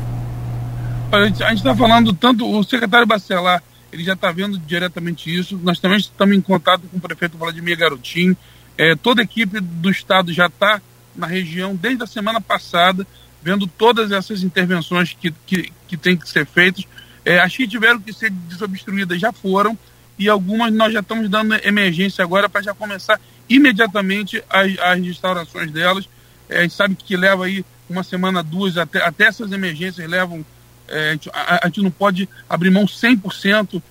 A gente está falando tanto, o secretário Bacelar, ele já está vendo diretamente isso. Nós também estamos em contato com o prefeito Vladimir Garotinho. É, toda a equipe do Estado já está na região desde a semana passada, vendo todas essas intervenções que, que, que têm que ser feitas é, as que tiveram que ser desobstruídas já foram e algumas nós já estamos dando emergência agora para já começar imediatamente as, as restaurações delas. É, a gente sabe que leva aí uma semana, duas, até, até essas emergências levam. É, a, gente, a, a, gente, não pode abrir mão 100%,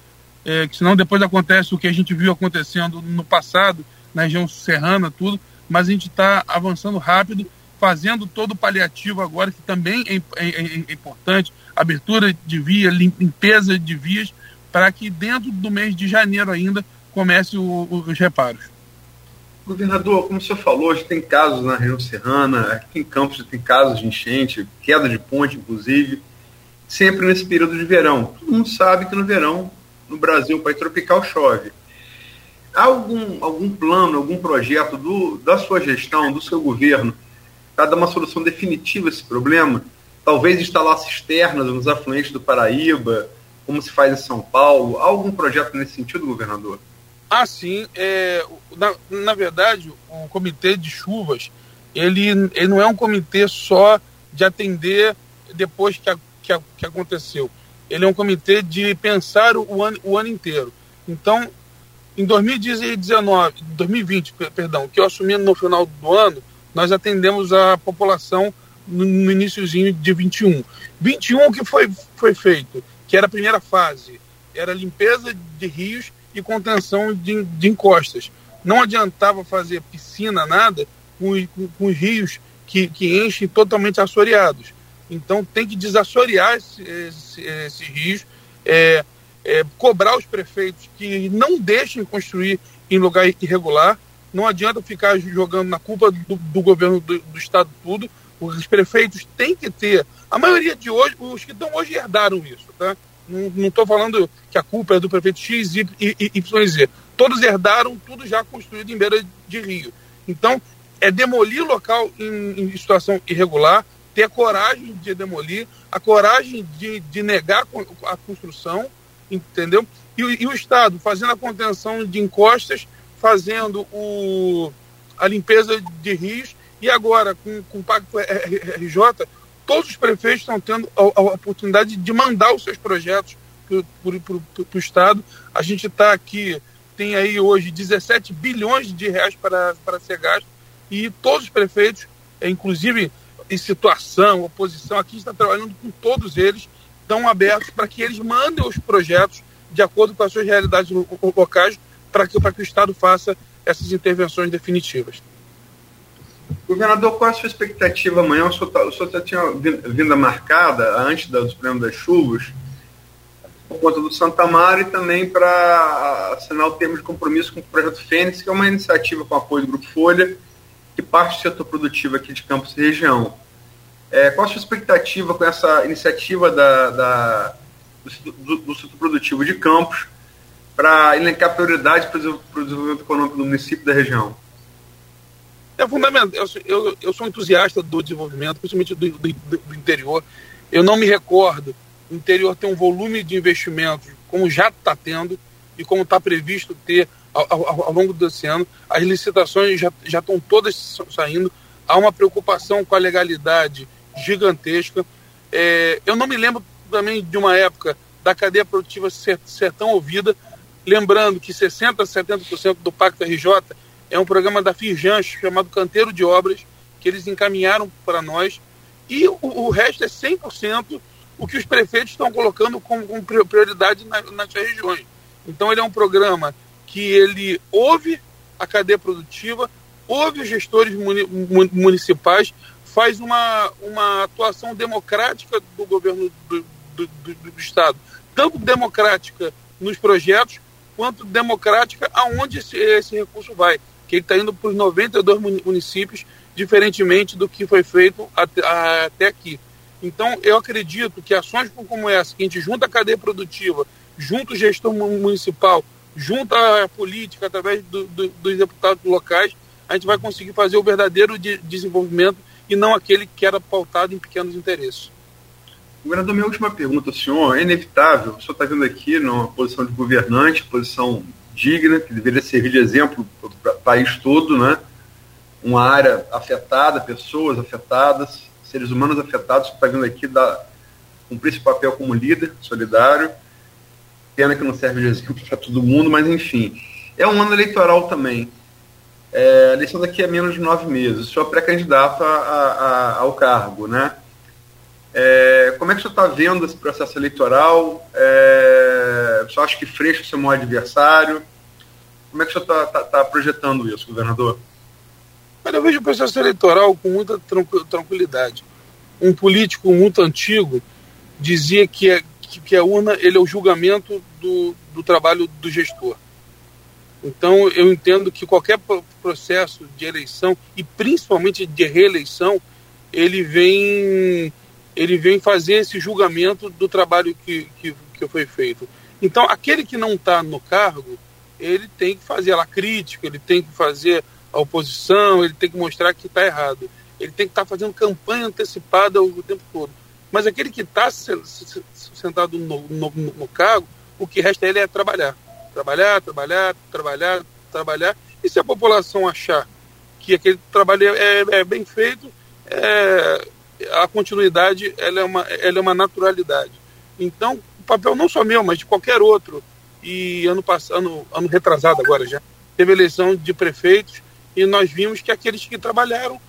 é, que senão depois acontece o que a gente viu acontecendo no passado, na região serrana, tudo. Mas a gente está avançando rápido, fazendo todo o paliativo agora, que também é, é, é, é importante abertura de via, limpeza de vias, para que dentro do mês de janeiro ainda comece o, os reparos. Governador, como o senhor falou, a gente tem casos na região serrana, aqui em Campos tem casos de enchente, queda de ponte, inclusive, sempre nesse período de verão. Todo mundo sabe que no verão, no Brasil, país tropical chove. Há algum, algum plano, algum projeto do, da sua gestão, do seu governo, para dar uma solução definitiva a esse problema? talvez instalar cisternas nos afluentes do Paraíba, como se faz em São Paulo? Há algum projeto nesse sentido, governador? Ah, sim. É, na, na verdade, o comitê de chuvas, ele, ele não é um comitê só de atender depois que, a, que, a, que aconteceu. Ele é um comitê de pensar o ano, o ano inteiro. Então, em 2019, 2020, perdão, que eu assumi no final do ano, nós atendemos a população no, iníciozinho de 21. 21 que foi, foi feito, que era a primeira fase, era limpeza de rios e contenção de, de encostas. Não adiantava fazer piscina, nada, com, com, com os rios que, que enchem totalmente assoreados. Então tem que desassorear esse, esse, esses rios, é, é, cobrar os prefeitos que não deixem construir em lugar irregular. Não adianta ficar jogando na culpa do, do governo do, do estado tudo, os prefeitos têm que ter. A maioria de hoje, os que estão hoje herdaram isso, tá? Não estou falando que a culpa é do prefeito X, Y, y, Z. Todos herdaram tudo já construído em beira de rio. Então, é demolir local em, em situação irregular, ter coragem de demolir, a coragem de, de negar a construção, entendeu? E, e, o Estado fazendo a contenção de encostas, fazendo o, a limpeza de rios e agora, com, com o Pacto RJ, todos os prefeitos estão tendo a, a oportunidade de mandar os seus projetos para o Estado. A gente está aqui, tem aí hoje 17 bilhões de reais para, para ser gasto, e todos os prefeitos, é, inclusive em situação, oposição, aqui está trabalhando com todos eles, estão abertos para que eles mandem os projetos de acordo com as suas realidades locais, para que, que o Estado faça essas intervenções definitivas. Governador, qual a sua expectativa amanhã? O senhor, tá, o senhor já tinha vinda marcada, antes dos prêmios das chuvas, por conta do Santa Mara e também para assinar o termo de compromisso com o Projeto Fênix, que é uma iniciativa com apoio do Grupo Folha, que parte do setor produtivo aqui de Campos e região. É, qual a sua expectativa com essa iniciativa da, da do, do, do, setor produtivo de Campos para elencar prioridades para o desenvolvimento econômico do município da região? É fundamental. Eu, eu, eu sou entusiasta do desenvolvimento, principalmente do, do, do interior. Eu não me recordo o interior ter um volume de investimentos como já está tendo e como está previsto ter ao, ao, ao, longo desse ano. As licitações já, já estão todas saindo. Há uma preocupação com a legalidade gigantesca. É, eu não me lembro também de uma época da cadeia produtiva ser, ser tão ouvida, lembrando que 60% a 70% do Pacto RJ é um programa da Firjanch chamado Canteiro de Obras, que eles encaminharam para nós, e o, o resto é 100% o que os prefeitos estão colocando como, como prioridade na, nas regiões. Então ele é um programa que ele ouve a cadeia produtiva, ouve os gestores muni, municipais, faz uma, uma atuação democrática do governo do, do, do, do Estado, tanto democrática nos projetos, quanto democrática aonde esse, esse recurso vai, que ele está indo para os 92 municípios, diferentemente do que foi feito até, até aqui. Então, eu acredito que ações como essa, que a gente junta a cadeia produtiva, junto o gestor municipal, junto a política, através do, do, dos deputados locais, a gente vai conseguir fazer o verdadeiro de desenvolvimento e não aquele que era pautado em pequenos interesses. Governador, minha última pergunta, senhor. É inevitável, o senhor está vendo aqui numa posição de governante, posição digna, que deveria servir de exemplo para o país todo, né? Uma área afetada, pessoas afetadas, seres humanos afetados, está vindo aqui dar, cumprir esse papel como líder solidário. Pena que não serve de exemplo para todo mundo, mas enfim. É um ano eleitoral também. É, a eleição daqui a menos de nove meses. O senhor é pré-candidato ao cargo, né? É, como é que senhor está vendo esse processo eleitoral? É, senhor acha que Freixo é seu maior adversário? Como é que senhor está tá, tá projetando isso, governador? Eu vejo o processo eleitoral com muita tranquilidade. Um político muito antigo dizia que, é, que a urna ele é o julgamento do, do trabalho do gestor. Então, eu entendo que qualquer processo de eleição, e principalmente de reeleição, ele vem, ele vem fazer esse julgamento do trabalho que, que, que foi feito. Então, aquele que não está no cargo, ele tem que fazer a crítica, ele tem que fazer a oposição, ele tem que mostrar que está errado. Ele tem que estar tá fazendo campanha antecipada o tempo todo. Mas aquele que está sentado no, no, no, cargo, o que resta ele é trabalhar. Trabalhar, trabalhar, trabalhar, trabalhar. E se a população achar que aquele trabalho é, é bem feito, é, a continuidade ela é, uma, ela é uma naturalidade. Então, o papel não só meu, mas de qualquer outro. E ano passado, ano, retrasado agora já, teve eleição de prefeitos e nós vimos que aqueles que trabalharam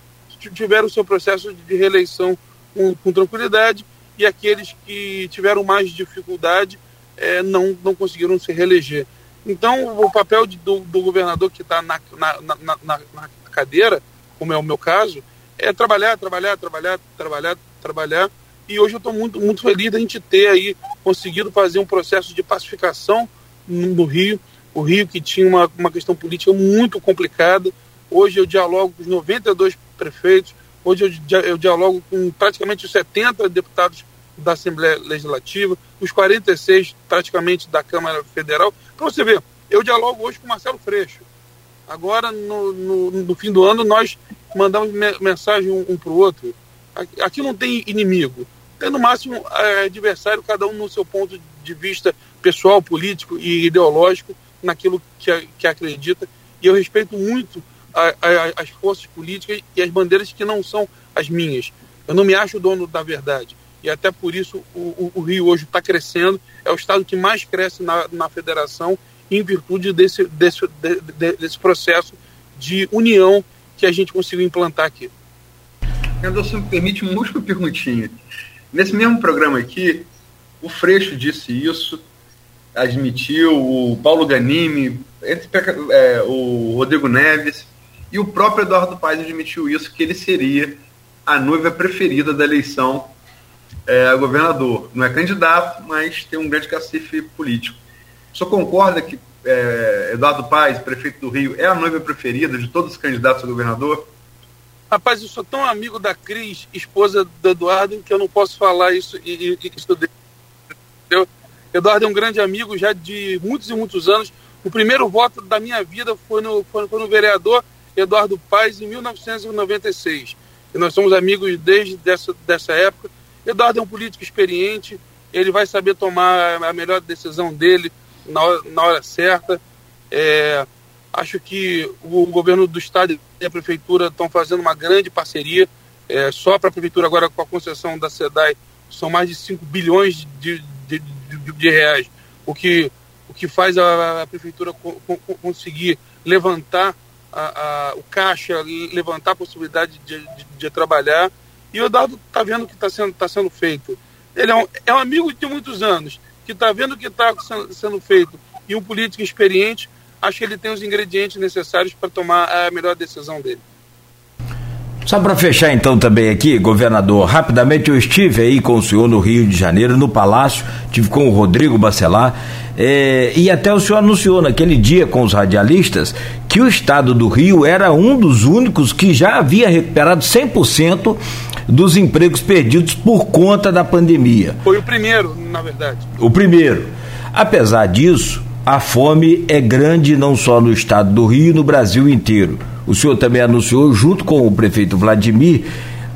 tiveram o seu processo de reeleição com, com tranquilidade e aqueles que tiveram mais dificuldade é, não, não conseguiram se reeleger. Então, o papel de, do, do, governador que está na, na, na, na, cadeira, como é o meu caso, é trabalhar, trabalhar, trabalhar, trabalhar, trabalhar. E hoje eu estou muito, muito feliz da gente ter aí conseguido fazer um processo de pacificação no, Rio. O Rio que tinha uma, uma questão política muito complicada, Hoje eu dialogo com os 92 prefeitos, hoje eu, eu dialogo com praticamente os 70 deputados da Assembleia Legislativa, os 46 praticamente da Câmara Federal. Para você ver, eu dialogo hoje com Marcelo Freixo. Agora, no, no, no fim do ano, nós mandamos mensagem um, um para o outro. Aqui, não tem inimigo. Tem, no máximo, é, adversário, cada um no seu ponto de vista pessoal, político e ideológico, naquilo que, que acredita. E eu respeito muito a, a, as forças políticas e as bandeiras que não são as minhas. Eu não me acho dono da verdade. E até por isso o, o, o Rio hoje está crescendo, é o estado que mais cresce na, na federação, em virtude desse, desse, de, de, desse processo de união que a gente conseguiu implantar aqui. se me permite uma última perguntinha. Nesse mesmo programa aqui, o Freixo disse isso, admitiu, o Paulo Ganimi, entre, é, o Rodrigo Neves, e o próprio Eduardo Paes admitiu isso, que ele seria a noiva preferida da eleição é governador. Não é candidato, mas tem um grande cacife político. O senhor concorda que é, Eduardo Paes, prefeito do Rio, é a noiva preferida de todos os candidatos a governador? Rapaz, eu sou tão amigo da Cris, esposa do Eduardo, que eu não posso falar isso e, e estudei. Eduardo é um grande amigo já de muitos e muitos anos. O primeiro voto da minha vida foi no, foi, foi no vereador Eduardo Paes em 1996. E nós somos amigos desde dessa, dessa época. Eduardo é um político experiente, ele vai saber tomar a melhor decisão dele na hora, na hora certa. É, acho que o governo do estado e a prefeitura estão fazendo uma grande parceria. É, só para a prefeitura, agora com a concessão da SEDAI, são mais de 5 bilhões de, de, de, de reais, o que, o que faz a, a prefeitura co, co, conseguir levantar a, a, o caixa, levantar a possibilidade de, de, trabalhar. E o Eduardo está vendo o que está sendo, tá sendo feito. Ele é um, é um amigo de muitos anos, que está vendo o que está sendo feito, e um político experiente, acho que ele tem os ingredientes necessários para tomar a melhor decisão dele. Só para fechar então também aqui, governador, rapidamente eu estive aí com o senhor no Rio de Janeiro, no Palácio, tive com o Rodrigo Bacelar, é, e até o senhor anunciou naquele dia com os radialistas que o estado do Rio era um dos únicos que já havia recuperado 100% dos empregos perdidos por conta da pandemia. Foi o primeiro, na verdade. O primeiro. Apesar disso, a fome é grande não só no estado do Rio, no Brasil inteiro. O senhor também anunciou, junto com o prefeito Vladimir,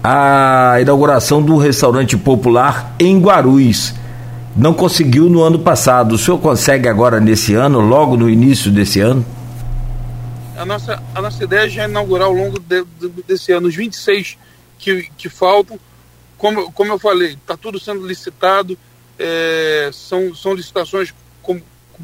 a inauguração do restaurante popular em Guarulhos. Não conseguiu no ano passado. O senhor consegue agora nesse ano, logo no início desse ano? A nossa, a nossa ideia é já inaugurar ao longo de, de, desse ano os 26 que, que faltam. Como, como eu falei, está tudo sendo licitado, é, são, são licitações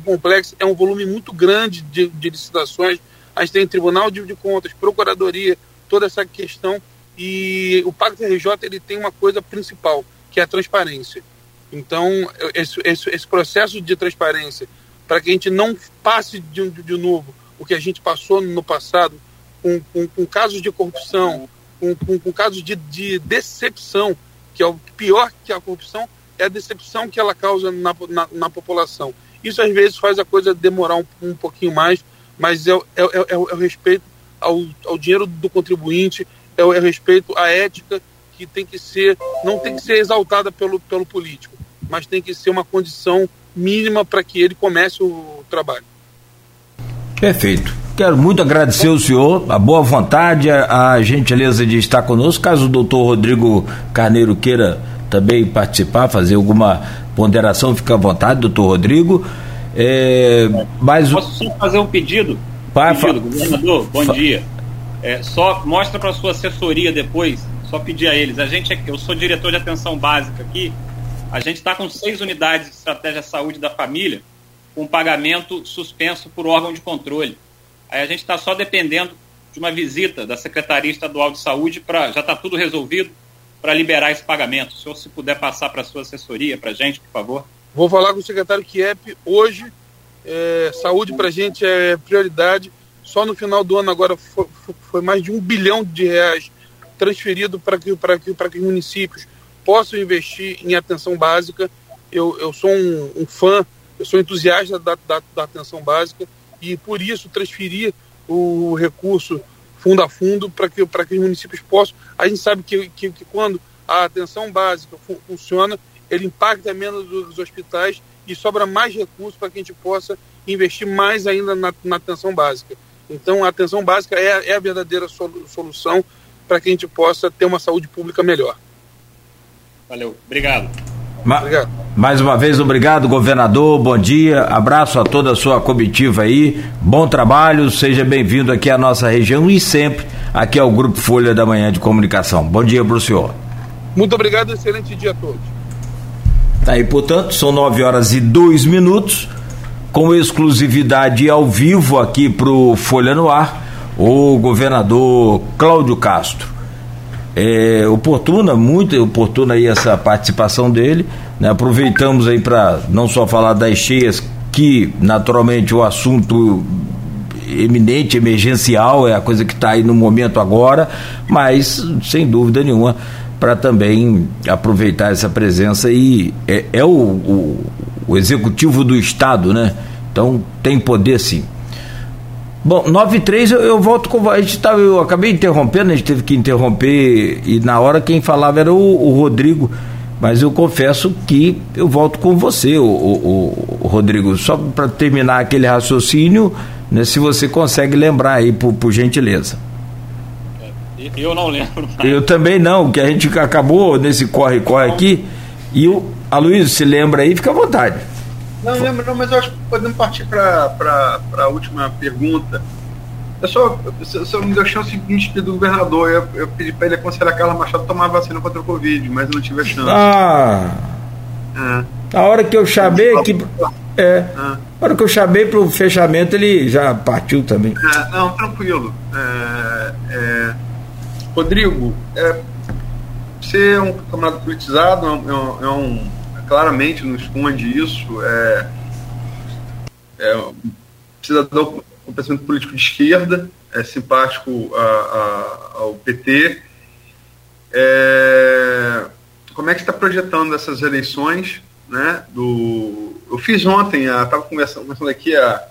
complexo, é um volume muito grande de, de licitações. A gente tem Tribunal de, de Contas, Procuradoria, toda essa questão. E o Pacto RJ ele tem uma coisa principal, que é a transparência. Então, esse, esse, esse processo de transparência, para que a gente não passe de, de novo o que a gente passou no passado, com, com, com casos de corrupção, com, com, com casos de, de, decepção, que é o pior que a corrupção, é a decepção que ela causa na, na, na população. Isso às vezes faz a coisa demorar um, um pouquinho mais, mas é, é, é, é o respeito ao, ao, dinheiro do contribuinte, é o, é o respeito à ética que tem que ser, não tem que ser exaltada pelo, pelo político, mas tem que ser uma condição mínima para que ele comece o trabalho. Perfeito. Quero muito agradecer o senhor, a boa vontade, a, a gentileza de estar conosco. Caso o doutor Rodrigo Carneiro queira também participar, fazer alguma ponderação, fica à vontade, doutor Rodrigo. É, mas... Posso só fazer um pedido? Pai, pedido, governador, bom fa... dia. É, só mostra para sua assessoria depois, só pedir a eles. A gente, é, eu sou diretor de atenção básica aqui. A gente está com seis unidades de estratégia saúde da família, com pagamento suspenso por órgão de controle. Aí a gente está só dependendo de uma visita da Secretaria Estadual de Saúde para já está tudo resolvido para liberar esse pagamento. O senhor, se puder passar para a sua assessoria, para a gente, por favor. Vou falar com o secretário Kiep hoje. É, saúde para a gente é prioridade. Só no final do ano agora foi, foi mais de um bilhão de reais transferido para que, que, que os municípios possam investir em atenção básica. Eu, eu sou um, um fã, eu sou entusiasta da, da, da, atenção básica e por isso transferir o recurso fundo a fundo para que, que os municípios possam. A gente sabe que, que, que quando a atenção básica fu funciona, ele impacta menos os hospitais e sobra mais recursos para que a gente possa investir mais ainda na, na atenção básica. Então, a atenção básica é, é a verdadeira solução para que a gente possa ter uma saúde pública melhor. Valeu, obrigado. Ma obrigado. Mais uma vez, obrigado, governador. Bom dia, abraço a toda a sua comitiva aí. Bom trabalho, seja bem-vindo aqui à nossa região e sempre aqui ao Grupo Folha da Manhã de Comunicação. Bom dia para o senhor. Muito obrigado, excelente dia a todos. Tá aí, portanto, são nove horas e dois minutos, com exclusividade ao vivo aqui para o Folha no Ar, o governador Cláudio Castro é, oportuna, muito oportuna aí essa participação dele. Né? Aproveitamos aí para não só falar das cheias, que naturalmente o assunto eminente, emergencial, é a coisa que está aí no momento agora, mas sem dúvida nenhuma para também aproveitar essa presença e é, é o, o, o, executivo do Estado, né? Então tem poder sim. Bom, 9 e 3 eu, eu volto com a gente tá, eu acabei interrompendo, a gente teve que interromper e na hora quem falava era o, o Rodrigo, mas eu confesso que eu volto com você, o, o, o Rodrigo, só para terminar aquele raciocínio, né, se você consegue lembrar aí, por, por gentileza. Eu não lembro. Mais. Eu também não, que a gente acabou nesse corre-corre aqui. E o Aloysio, se lembra aí, fica à vontade. Não, lembro não, mas eu acho que podemos partir para a última pergunta. Eu só, só me deu chance de me do governador. Eu, eu pedi para ele aconselhar a Carla Machado a tomar vacina contra o Covid, mas eu não tive a chance. Ah! É. A hora que eu chamei que. É. Ah. A hora que eu chamei para o fechamento, ele já partiu também. É, não, tranquilo. É, é Rodrigo, é, você é um camarada politizado, é um, é um, é claramente não esconde isso, é, é um cidadão com pensamento político de esquerda, é simpático a, a, ao PT. É, como é que está projetando essas eleições? Né, do, eu fiz ontem, estava conversando, conversando aqui a,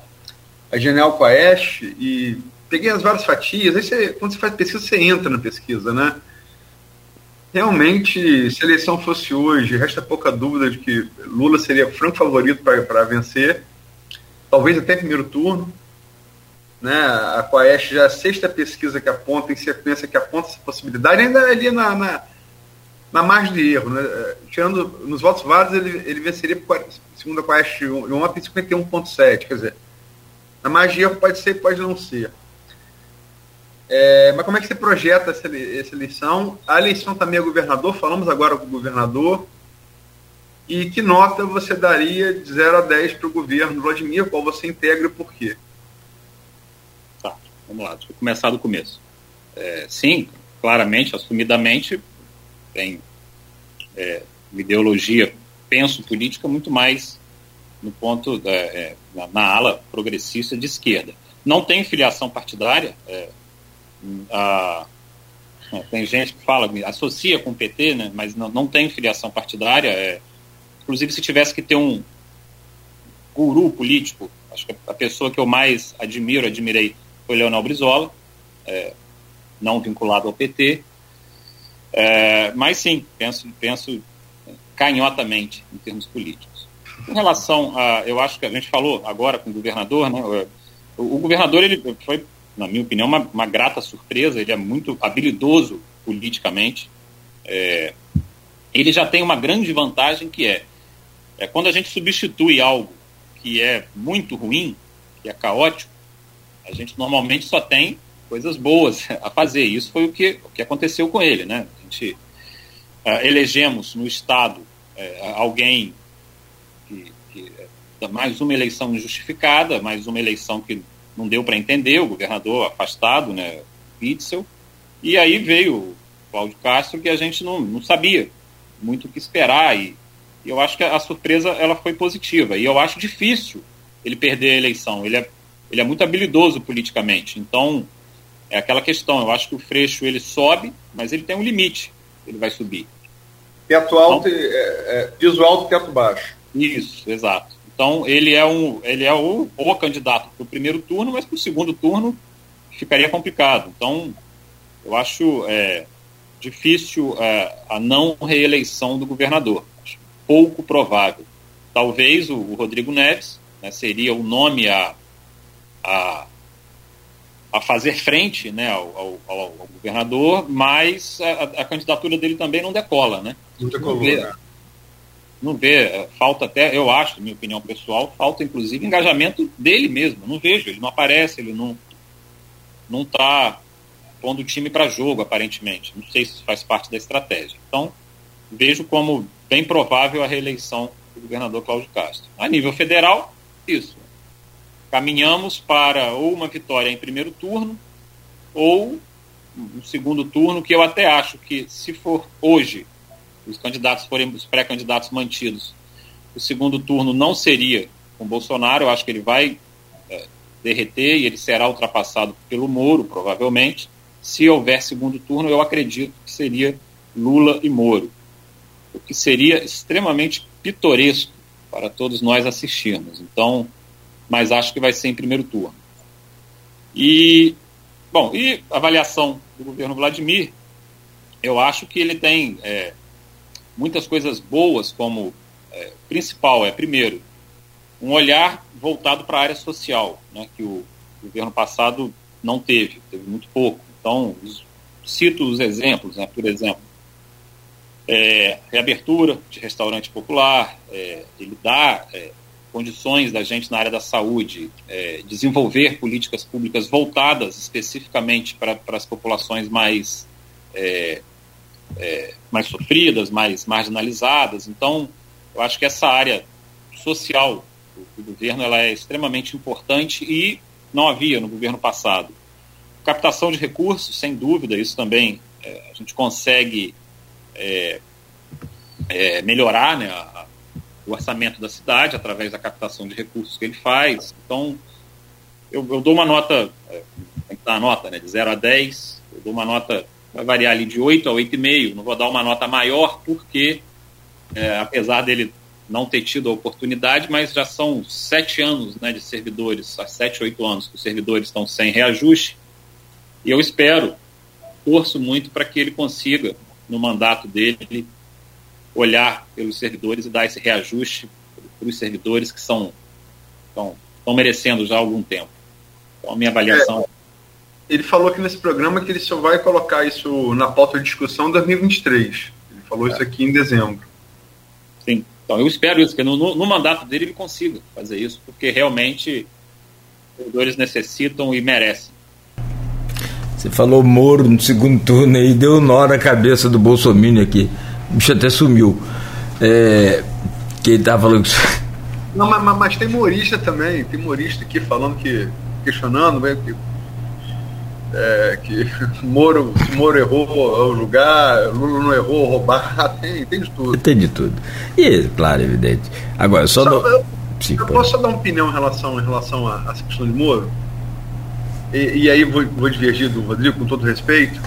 a Genial Quaest e peguei as várias fatias. Aí você, quando você faz pesquisa, você entra na pesquisa, né? Realmente, se a eleição fosse hoje, resta pouca dúvida de que Lula seria franco favorito para vencer, talvez até primeiro turno. Né? A Quaest já é a sexta pesquisa que aponta, em sequência, que aponta essa possibilidade, ainda é ali na, na, na margem de erro. Né? Tirando nos votos válidos, ele, ele venceria, segundo a Quaest, um, 51,7. Quer dizer, na margem de erro pode ser, pode não ser. É, mas como é que você projeta essa, essa eleição? A eleição também é governador, falamos agora com o governador. E que nota você daria de 0 a 10 para o governo Vladimir, qual você integra e por quê? Tá, vamos lá, deixa eu começar do começo. É, sim, claramente, assumidamente, tem é, ideologia, penso política muito mais no ponto, da, é, na, na, ala progressista de esquerda. Não tem filiação partidária, é, a, tem gente que fala, associa com o PT, né, mas não, não tem filiação partidária. É, inclusive, se tivesse que ter um guru político, acho que a pessoa que eu mais admiro, admirei, foi Leonel Brizola, é, não vinculado ao PT. É, mas sim, penso, penso canhotamente em termos políticos. Em relação a, eu acho que a gente falou agora com o governador, né, o, o governador ele foi na minha opinião, uma, uma grata surpresa. Ele é muito habilidoso politicamente. É, ele já tem uma grande vantagem que é, é quando a gente substitui algo que é muito ruim, que é caótico, a gente normalmente só tem coisas boas a fazer. Isso foi o que, o que aconteceu com ele, né? A gente uh, elegemos no estado uh, alguém que, que mais uma eleição injustificada, mais uma eleição que não deu para entender, o governador afastado, né, Witzel, e aí veio o Cláudio Castro que a gente não, não sabia muito o que esperar, e, eu acho que a, a surpresa ela foi positiva, e eu acho difícil ele perder a eleição, ele é, ele é muito habilidoso politicamente, então é aquela questão, eu acho que o Freixo ele sobe, mas ele tem um limite, ele vai subir. Teto alto, então, é, é, piso alto, teto baixo. Isso, exato. Então ele é um, ele é o, o candidato para o primeiro turno, mas para o segundo turno ficaria complicado. Então eu acho é, difícil é, a não reeleição do governador. Acho pouco provável. Talvez o, o Rodrigo Neves né, seria o nome a, a, a fazer frente né, ao, ao, ao governador, mas a, a, candidatura dele também não decola, né? Não decolou, né? Não vê, é, falta até, eu acho, minha opinião pessoal, falta inclusive engajamento dele mesmo. Não vejo, ele não aparece, ele não não está pondo o time para jogo, aparentemente. Não sei se isso faz parte da estratégia. Então, vejo como bem provável a reeleição do governador Cláudio Castro. A nível federal, isso. Caminhamos para ou uma vitória em primeiro turno ou um segundo turno, que eu até acho que, se for hoje, os candidatos forem os pré-candidatos mantidos, o segundo turno não seria com Bolsonaro. Eu acho que ele vai é, derreter e ele será ultrapassado pelo Moro, provavelmente. Se houver segundo turno, eu acredito que seria Lula e Moro, o que seria extremamente pitoresco para todos nós assistirmos. Então, mas acho que vai ser em primeiro turno. E, bom, e avaliação do governo Vladimir, eu acho que ele tem é, muitas coisas boas, como é, principal é, primeiro, um olhar voltado para a área social, né, que o governo passado não teve, teve muito pouco. Então, cito os exemplos, né, por exemplo, é, reabertura de restaurante popular, é, ele dá é, condições da gente na área da saúde é, desenvolver políticas públicas voltadas especificamente para, para as populações mais, é, é, mais sofridas, mais marginalizadas. Então, eu acho que essa área social do, do governo ela é extremamente importante e não havia no governo passado. Captação de recursos, sem dúvida, isso também a gente consegue é, é, melhorar né, a, o orçamento da cidade através da captação de recursos que ele faz. Então, eu, eu dou uma nota, é, tem que dar uma nota, né, de 0 a 10, eu dou uma nota, vai variar ali de 8 a 8,5, não vou dar uma nota maior porque, é, apesar dele não ter tido a oportunidade, mas já são sete anos né, de servidores, há sete, oito anos que os servidores estão sem reajuste, e eu espero, torço muito para que ele consiga no mandato dele olhar pelos servidores e dar esse reajuste para os servidores que são estão, merecendo já há algum tempo. Então, a minha avaliação. É, ele falou aqui nesse programa que ele só vai colocar isso na pauta de discussão em 2023. Ele falou é. isso aqui em dezembro. Sim. Então, eu espero isso, que no, no, mandato dele ele consiga fazer isso, porque realmente os servidores necessitam e merecem. Você falou Moro no segundo turno aí, deu nó na cabeça do Bolsonaro aqui. O bicho até sumiu. É, que ele tava falando que. Não, mas, mas, tem humorista também, tem humorista aqui falando que. questionando, que, é, que Moro, Moro errou ao julgar, Lula não errou roubar, tem, tem de tudo. Tem de tudo. E, claro, evidente. Agora, só. só eu, Sim, eu posso só dar uma opinião em relação, em relação a, a essa questão de Moro? e, e aí vou, vou divergir do Rodrigo com todo respeito,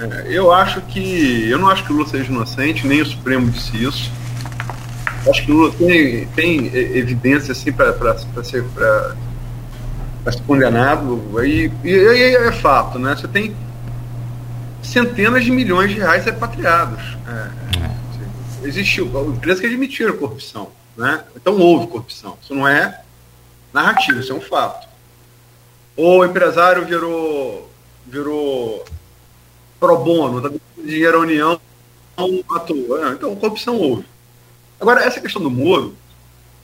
é, eu acho que. Eu não acho que o Lula seja inocente, nem o Supremo disse isso. Acho que o Lula tem, tem evidência assim, para ser, pra, ser condenado. E, e, e, é fato, né? Você tem centenas de milhões de reais repatriados. É, é. Existiu empresas que admitiram corrupção. Né? Então houve corrupção. Isso não é narrativa, isso é um fato ou o empresário virou, virou pro bono, tá dinheiro à União à toa. Então, corrupção houve. Agora, essa questão do Moro,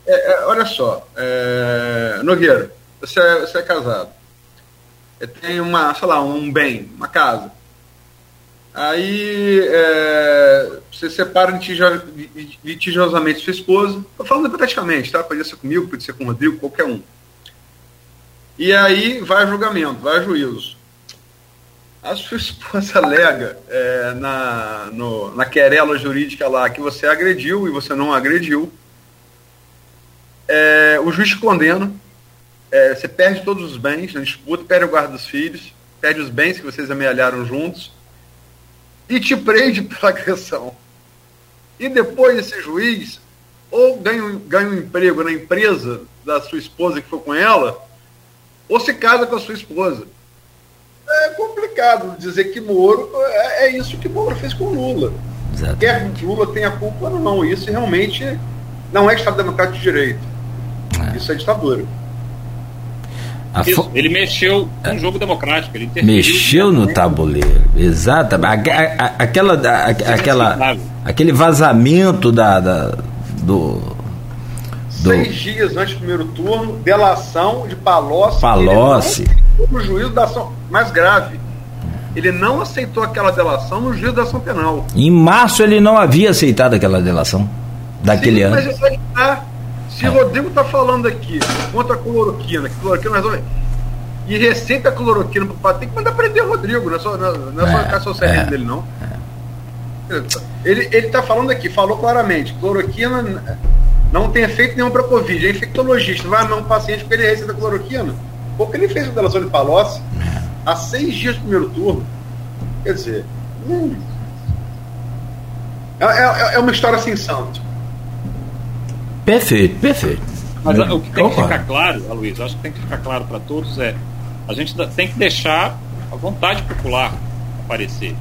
é, é, olha só, é, Nogueira, você é, você é casado, tem uma, sei lá, um bem, uma casa. Aí é, você separa litigiosamente sua esposa. Estou falando hipoteticamente, tá? Podia ser comigo, podia ser com o Rodrigo, qualquer um. E aí vai julgamento, vai juízo. A sua esposa alega é, na, no, na querela jurídica lá que você agrediu e você não agrediu. É, o juiz condena. É, você perde todos os bens na disputa, perde o guarda dos filhos, perde os bens que vocês amealharam juntos e te prende pela agressão. E depois esse juiz ou ganha, ganha um emprego na empresa da sua esposa que foi com ela, ou se casa com a sua esposa. É complicado dizer que Moro é, é isso que Moro fez com Lula. Exatamente. Quer que Lula tenha culpa ou não. Isso realmente não é Estado Democrático de Direito. É. Isso é ditadura. Isso, ele mexeu com o jogo democrático. Ele mexeu no tabuleiro, exatamente. Aquela, aquela, aquele vazamento da, da do, do... Seis dias antes do primeiro turno, delação de Palocci. Palocci. No juízo da ação mais grave. Ele não aceitou aquela delação no juízo da ação penal. Em março ele não havia aceitado aquela delação daquele Sim, ano. Mas aí tá. Se é. Rodrigo está falando aqui contra a cloroquina, que cloroquina resolve. E receita a cloroquina para tem que mandar prender o Rodrigo, não é só, não é, é só caça é, dele, não. É. Ele está falando aqui, falou claramente, cloroquina não tem efeito nenhum para Covid. É infectologista. Vai amar um paciente porque ele receita cloroquina. Porque ele fez a delação de Palocci há seis dias do primeiro turno. Quer dizer, hum, É, é, é uma história sem santo. Perfeito, perfeito. Mas o que tem Opa. que ficar claro, Luiz, acho que tem que ficar claro para todos é a gente tem que deixar a vontade popular aparecer.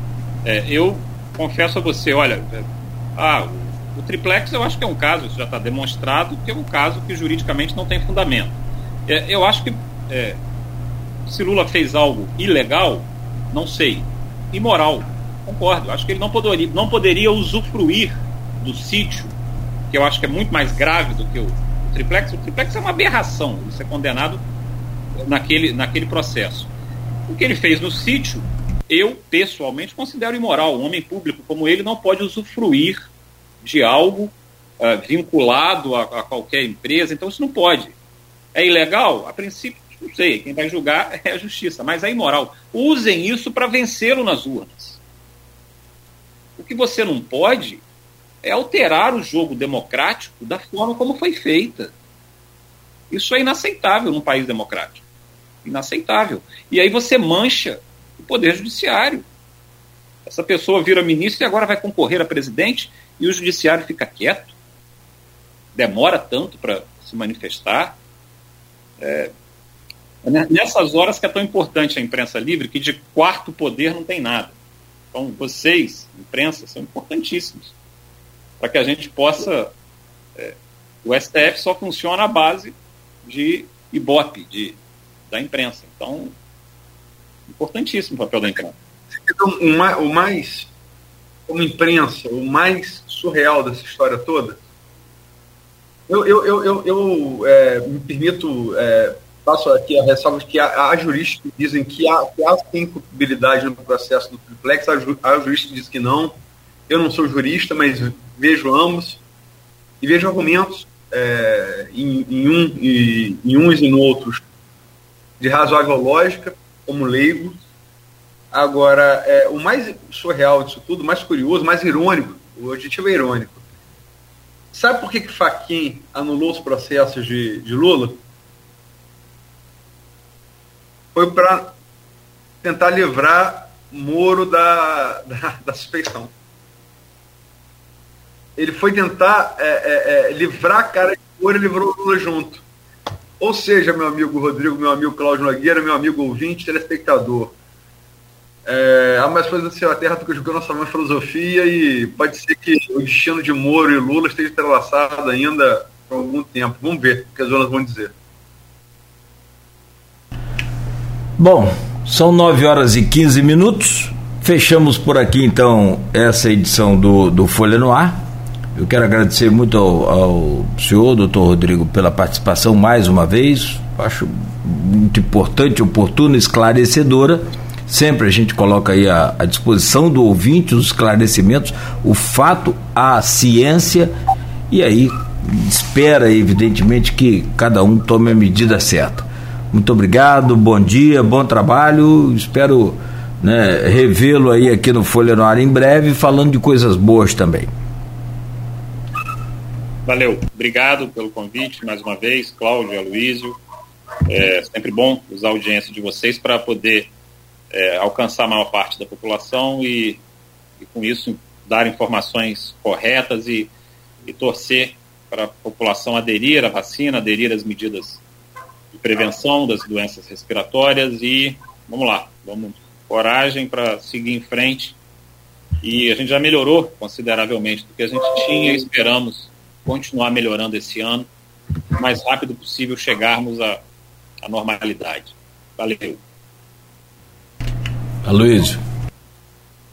É, eu confesso a você, olha, é, ah, o, o triplex eu acho que é um caso, isso já está demonstrado, que é um caso que juridicamente não tem fundamento. É, eu acho que é, se Lula fez algo ilegal, não sei, imoral, concordo. Acho que ele não poderia, não poderia usufruir do sítio, que eu acho que é muito mais grave do que o, o triplex. O triplex é uma aberração, isso é condenado naquele, naquele processo. O que ele fez no sítio, eu pessoalmente considero imoral. Um homem público como ele não pode usufruir de algo uh, vinculado a, a qualquer empresa, então isso não pode. É ilegal? A princípio, não sei, quem vai julgar é a justiça, mas é imoral. Usem isso para vencê-lo nas urnas. O que você não pode é alterar o jogo democrático da forma como foi feita. Isso é inaceitável num país democrático. Inaceitável. E aí você mancha o poder judiciário. Essa pessoa vira ministro e agora vai concorrer a presidente e o judiciário fica quieto. Demora tanto para se manifestar. É, nessas horas que é tão importante a imprensa livre, que de quarto poder não tem nada. Então, vocês, imprensa, são importantíssimos para que a gente possa. É, o STF só funciona à base de Ibope, de, da imprensa. Então, importantíssimo o papel da imprensa. Então, o mais, como imprensa, o mais surreal dessa história toda, eu, eu, eu, eu, eu é, me permito, é, passo aqui a ressalva de que há, juristas que dizem que há, que há culpabilidade no processo do triplex, há juristas que dizem que não. Eu não sou jurista, mas vejo ambos e vejo argumentos é, em, em, um, em, em uns e no outros de razoável lógica, como leigo. Agora, é, o mais surreal disso tudo, mais curioso, mais irônico, o objetivo é irônico. Sabe por que, que Faquin anulou os processos de, de Lula? Foi para tentar livrar Moro da, da, da, suspeição. Ele foi tentar é, é, é livrar a cara de Moro e livrou o Lula junto. Ou seja, meu amigo Rodrigo, meu amigo Cláudio Nogueira, meu amigo ouvinte, telespectador, é, há mais coisas da Terra do que julgando nossa mãe filosofia e pode ser que o destino de Moro e Lula esteja entrelaçado ainda por algum tempo. Vamos ver o que as zonas vão dizer. Bom, são 9 horas e 15 minutos. Fechamos por aqui então essa edição do, do Folha no Ar. Eu quero agradecer muito ao, ao senhor, doutor Rodrigo, pela participação mais uma vez. Acho muito importante, oportuna, esclarecedora. Sempre a gente coloca aí à, à disposição do ouvinte os esclarecimentos, o fato, a ciência, e aí espera, evidentemente, que cada um tome a medida certa. Muito obrigado, bom dia, bom trabalho. Espero né, revê-lo aí aqui no Folha no Ar em breve, falando de coisas boas também. Valeu, obrigado pelo convite mais uma vez, Cláudio, Aloysio. É sempre bom usar a audiência de vocês para poder é, alcançar a maior parte da população e, e, com isso, dar informações corretas e, e torcer para a população aderir à vacina, aderir às medidas de prevenção das doenças respiratórias e vamos lá, vamos coragem para seguir em frente. E a gente já melhorou consideravelmente do que a gente tinha, esperamos continuar melhorando esse ano, o mais rápido possível chegarmos à, à normalidade. Valeu. Aloysio.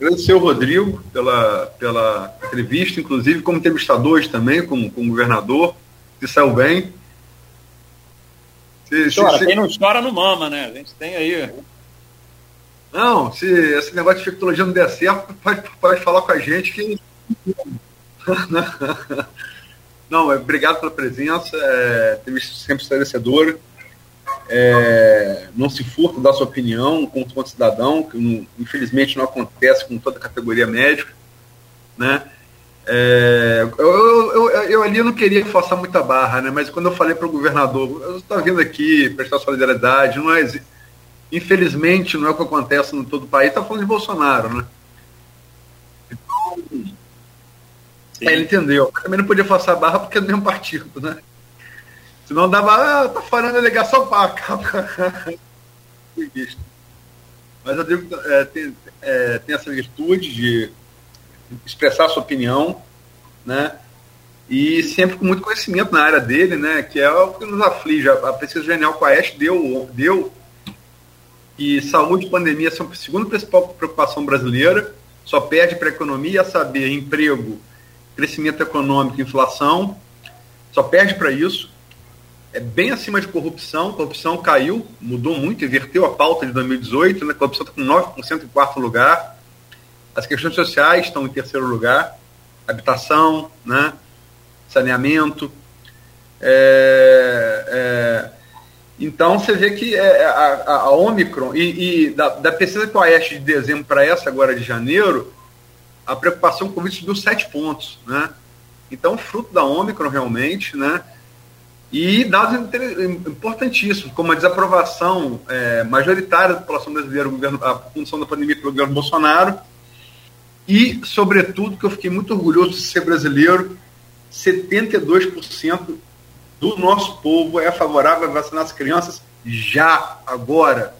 Agradecer ao Rodrigo pela, pela entrevista, inclusive como entrevistador também, como, como governador, que saiu bem. Se, chora, se, quem não chora não mama, né? A gente tem aí. Não, se esse negócio de infectologia não der certo, pode, pode falar com a gente que. Não, é, obrigado pela presença, é, visto sempre esclarecedora. É, não se furta da sua opinião como cidadão, que não, infelizmente não acontece com toda a categoria médica. Né? É, eu, eu, eu, eu, ali não queria forçar muita barra, né? mas quando eu falei para o governador, estou vindo aqui prestar solidariedade, não é, infelizmente não é o que acontece no todo o país, está falando de Bolsonaro. Né? Então, É, ele entendeu. Também não podia forçar a barra porque é do mesmo partido, né? Senão dava, ah, tá falando a delegação para Mas eu digo, é, tem, é, tem essa virtude de expressar sua opinião, né? E sempre com muito conhecimento na área dele, né? Que é o que nos aflige. A pesquisa genial com a Ash deu, deu que saúde e pandemia são a segunda principal preocupação brasileira, só perde para a economia, a saber, emprego, crescimento econômico, inflação, só perde para isso. É bem acima de corrupção, corrupção caiu, mudou muito, inverteu a pauta de 2018, né? a corrupção está com 9% em quarto lugar, as questões sociais estão em terceiro lugar, habitação, né? saneamento. É, é, então você vê que é, a, a, a Omicron e, e da, da, pesquisa com a Oeste de dezembro para essa agora de janeiro, a preocupação com o subiu sete pontos, né? Então, fruto da Omicron realmente, né? E dados importantíssimos, como a desaprovação é, majoritária da população brasileira, governo, a função da pandemia pelo governo Bolsonaro, e, sobretudo, que eu fiquei muito orgulhoso de ser brasileiro, 72% do nosso povo é favorável a vacinar as crianças já, agora.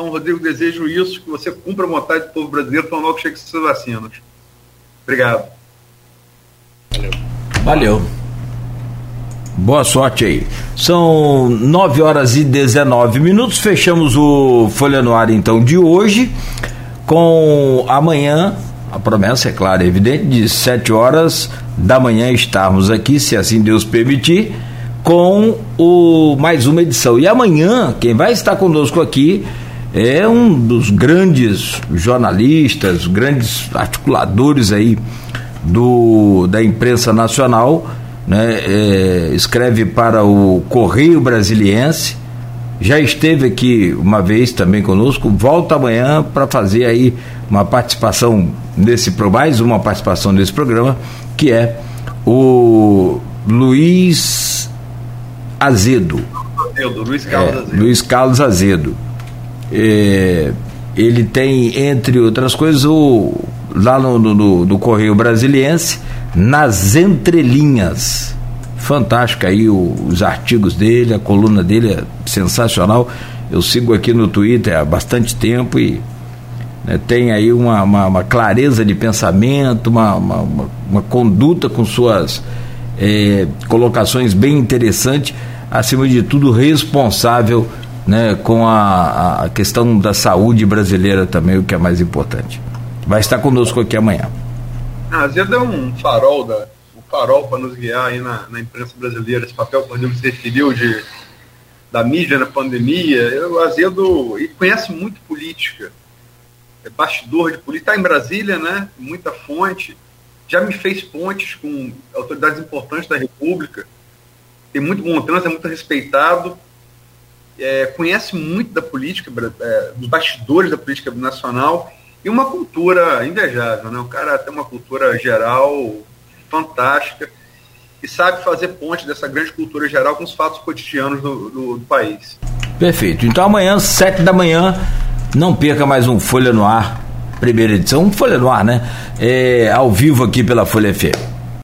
Então, Rodrigo, desejo isso, que você cumpra a vontade do povo brasileiro tão logo chegue essas vacinas. Obrigado. Valeu. Valeu. Boa sorte aí. São 9 horas e 19 minutos. Fechamos o Folha no Ar então de hoje. Com amanhã, a promessa é clara, é evidente, de 7 horas da manhã estarmos aqui, se assim Deus permitir, com o mais uma edição. E amanhã, quem vai estar conosco aqui é um dos grandes jornalistas, grandes articuladores aí do, da imprensa nacional, né? É, escreve para o Correio Brasiliense, já esteve aqui uma vez também conosco, volta amanhã para fazer aí uma participação nesse mais uma participação nesse programa, que é o Luiz Azedo. Azedo Luiz Carlos é, Azedo. Luiz Carlos Azedo. É, ele tem, entre outras coisas, o, lá no, no, no Correio Brasiliense, nas entrelinhas fantástico aí os artigos dele, a coluna dele é sensacional. Eu sigo aqui no Twitter há bastante tempo e né, tem aí uma, uma, uma, clareza de pensamento, uma, uma, uma conduta com suas é, colocações bem interessante, acima de tudo responsável né, com a, a questão da saúde brasileira também, o que é mais importante. Vai estar conosco aqui amanhã. Ah, Zé é um farol da, farol para nos guiar aí na, na, imprensa brasileira, esse papel que Rodrigo se referiu de, da mídia na pandemia. O Azedo e conhece muito política, é bastidor de política, está em Brasília, né? Muita fonte, já me fez pontes com autoridades importantes da República, tem muito bom trânsito, é muito respeitado, é, conhece muito da política, é, dos bastidores da política nacional e uma cultura invejável, né? O cara tem uma cultura geral fantástica e sabe fazer ponte dessa grande cultura geral com os fatos cotidianos do, do, do país. Perfeito. Então amanhã, sete da manhã, não perca mais um Folha no Ar, primeira edição, um Folha no Ar, né? É, ao vivo aqui pela Folha FM.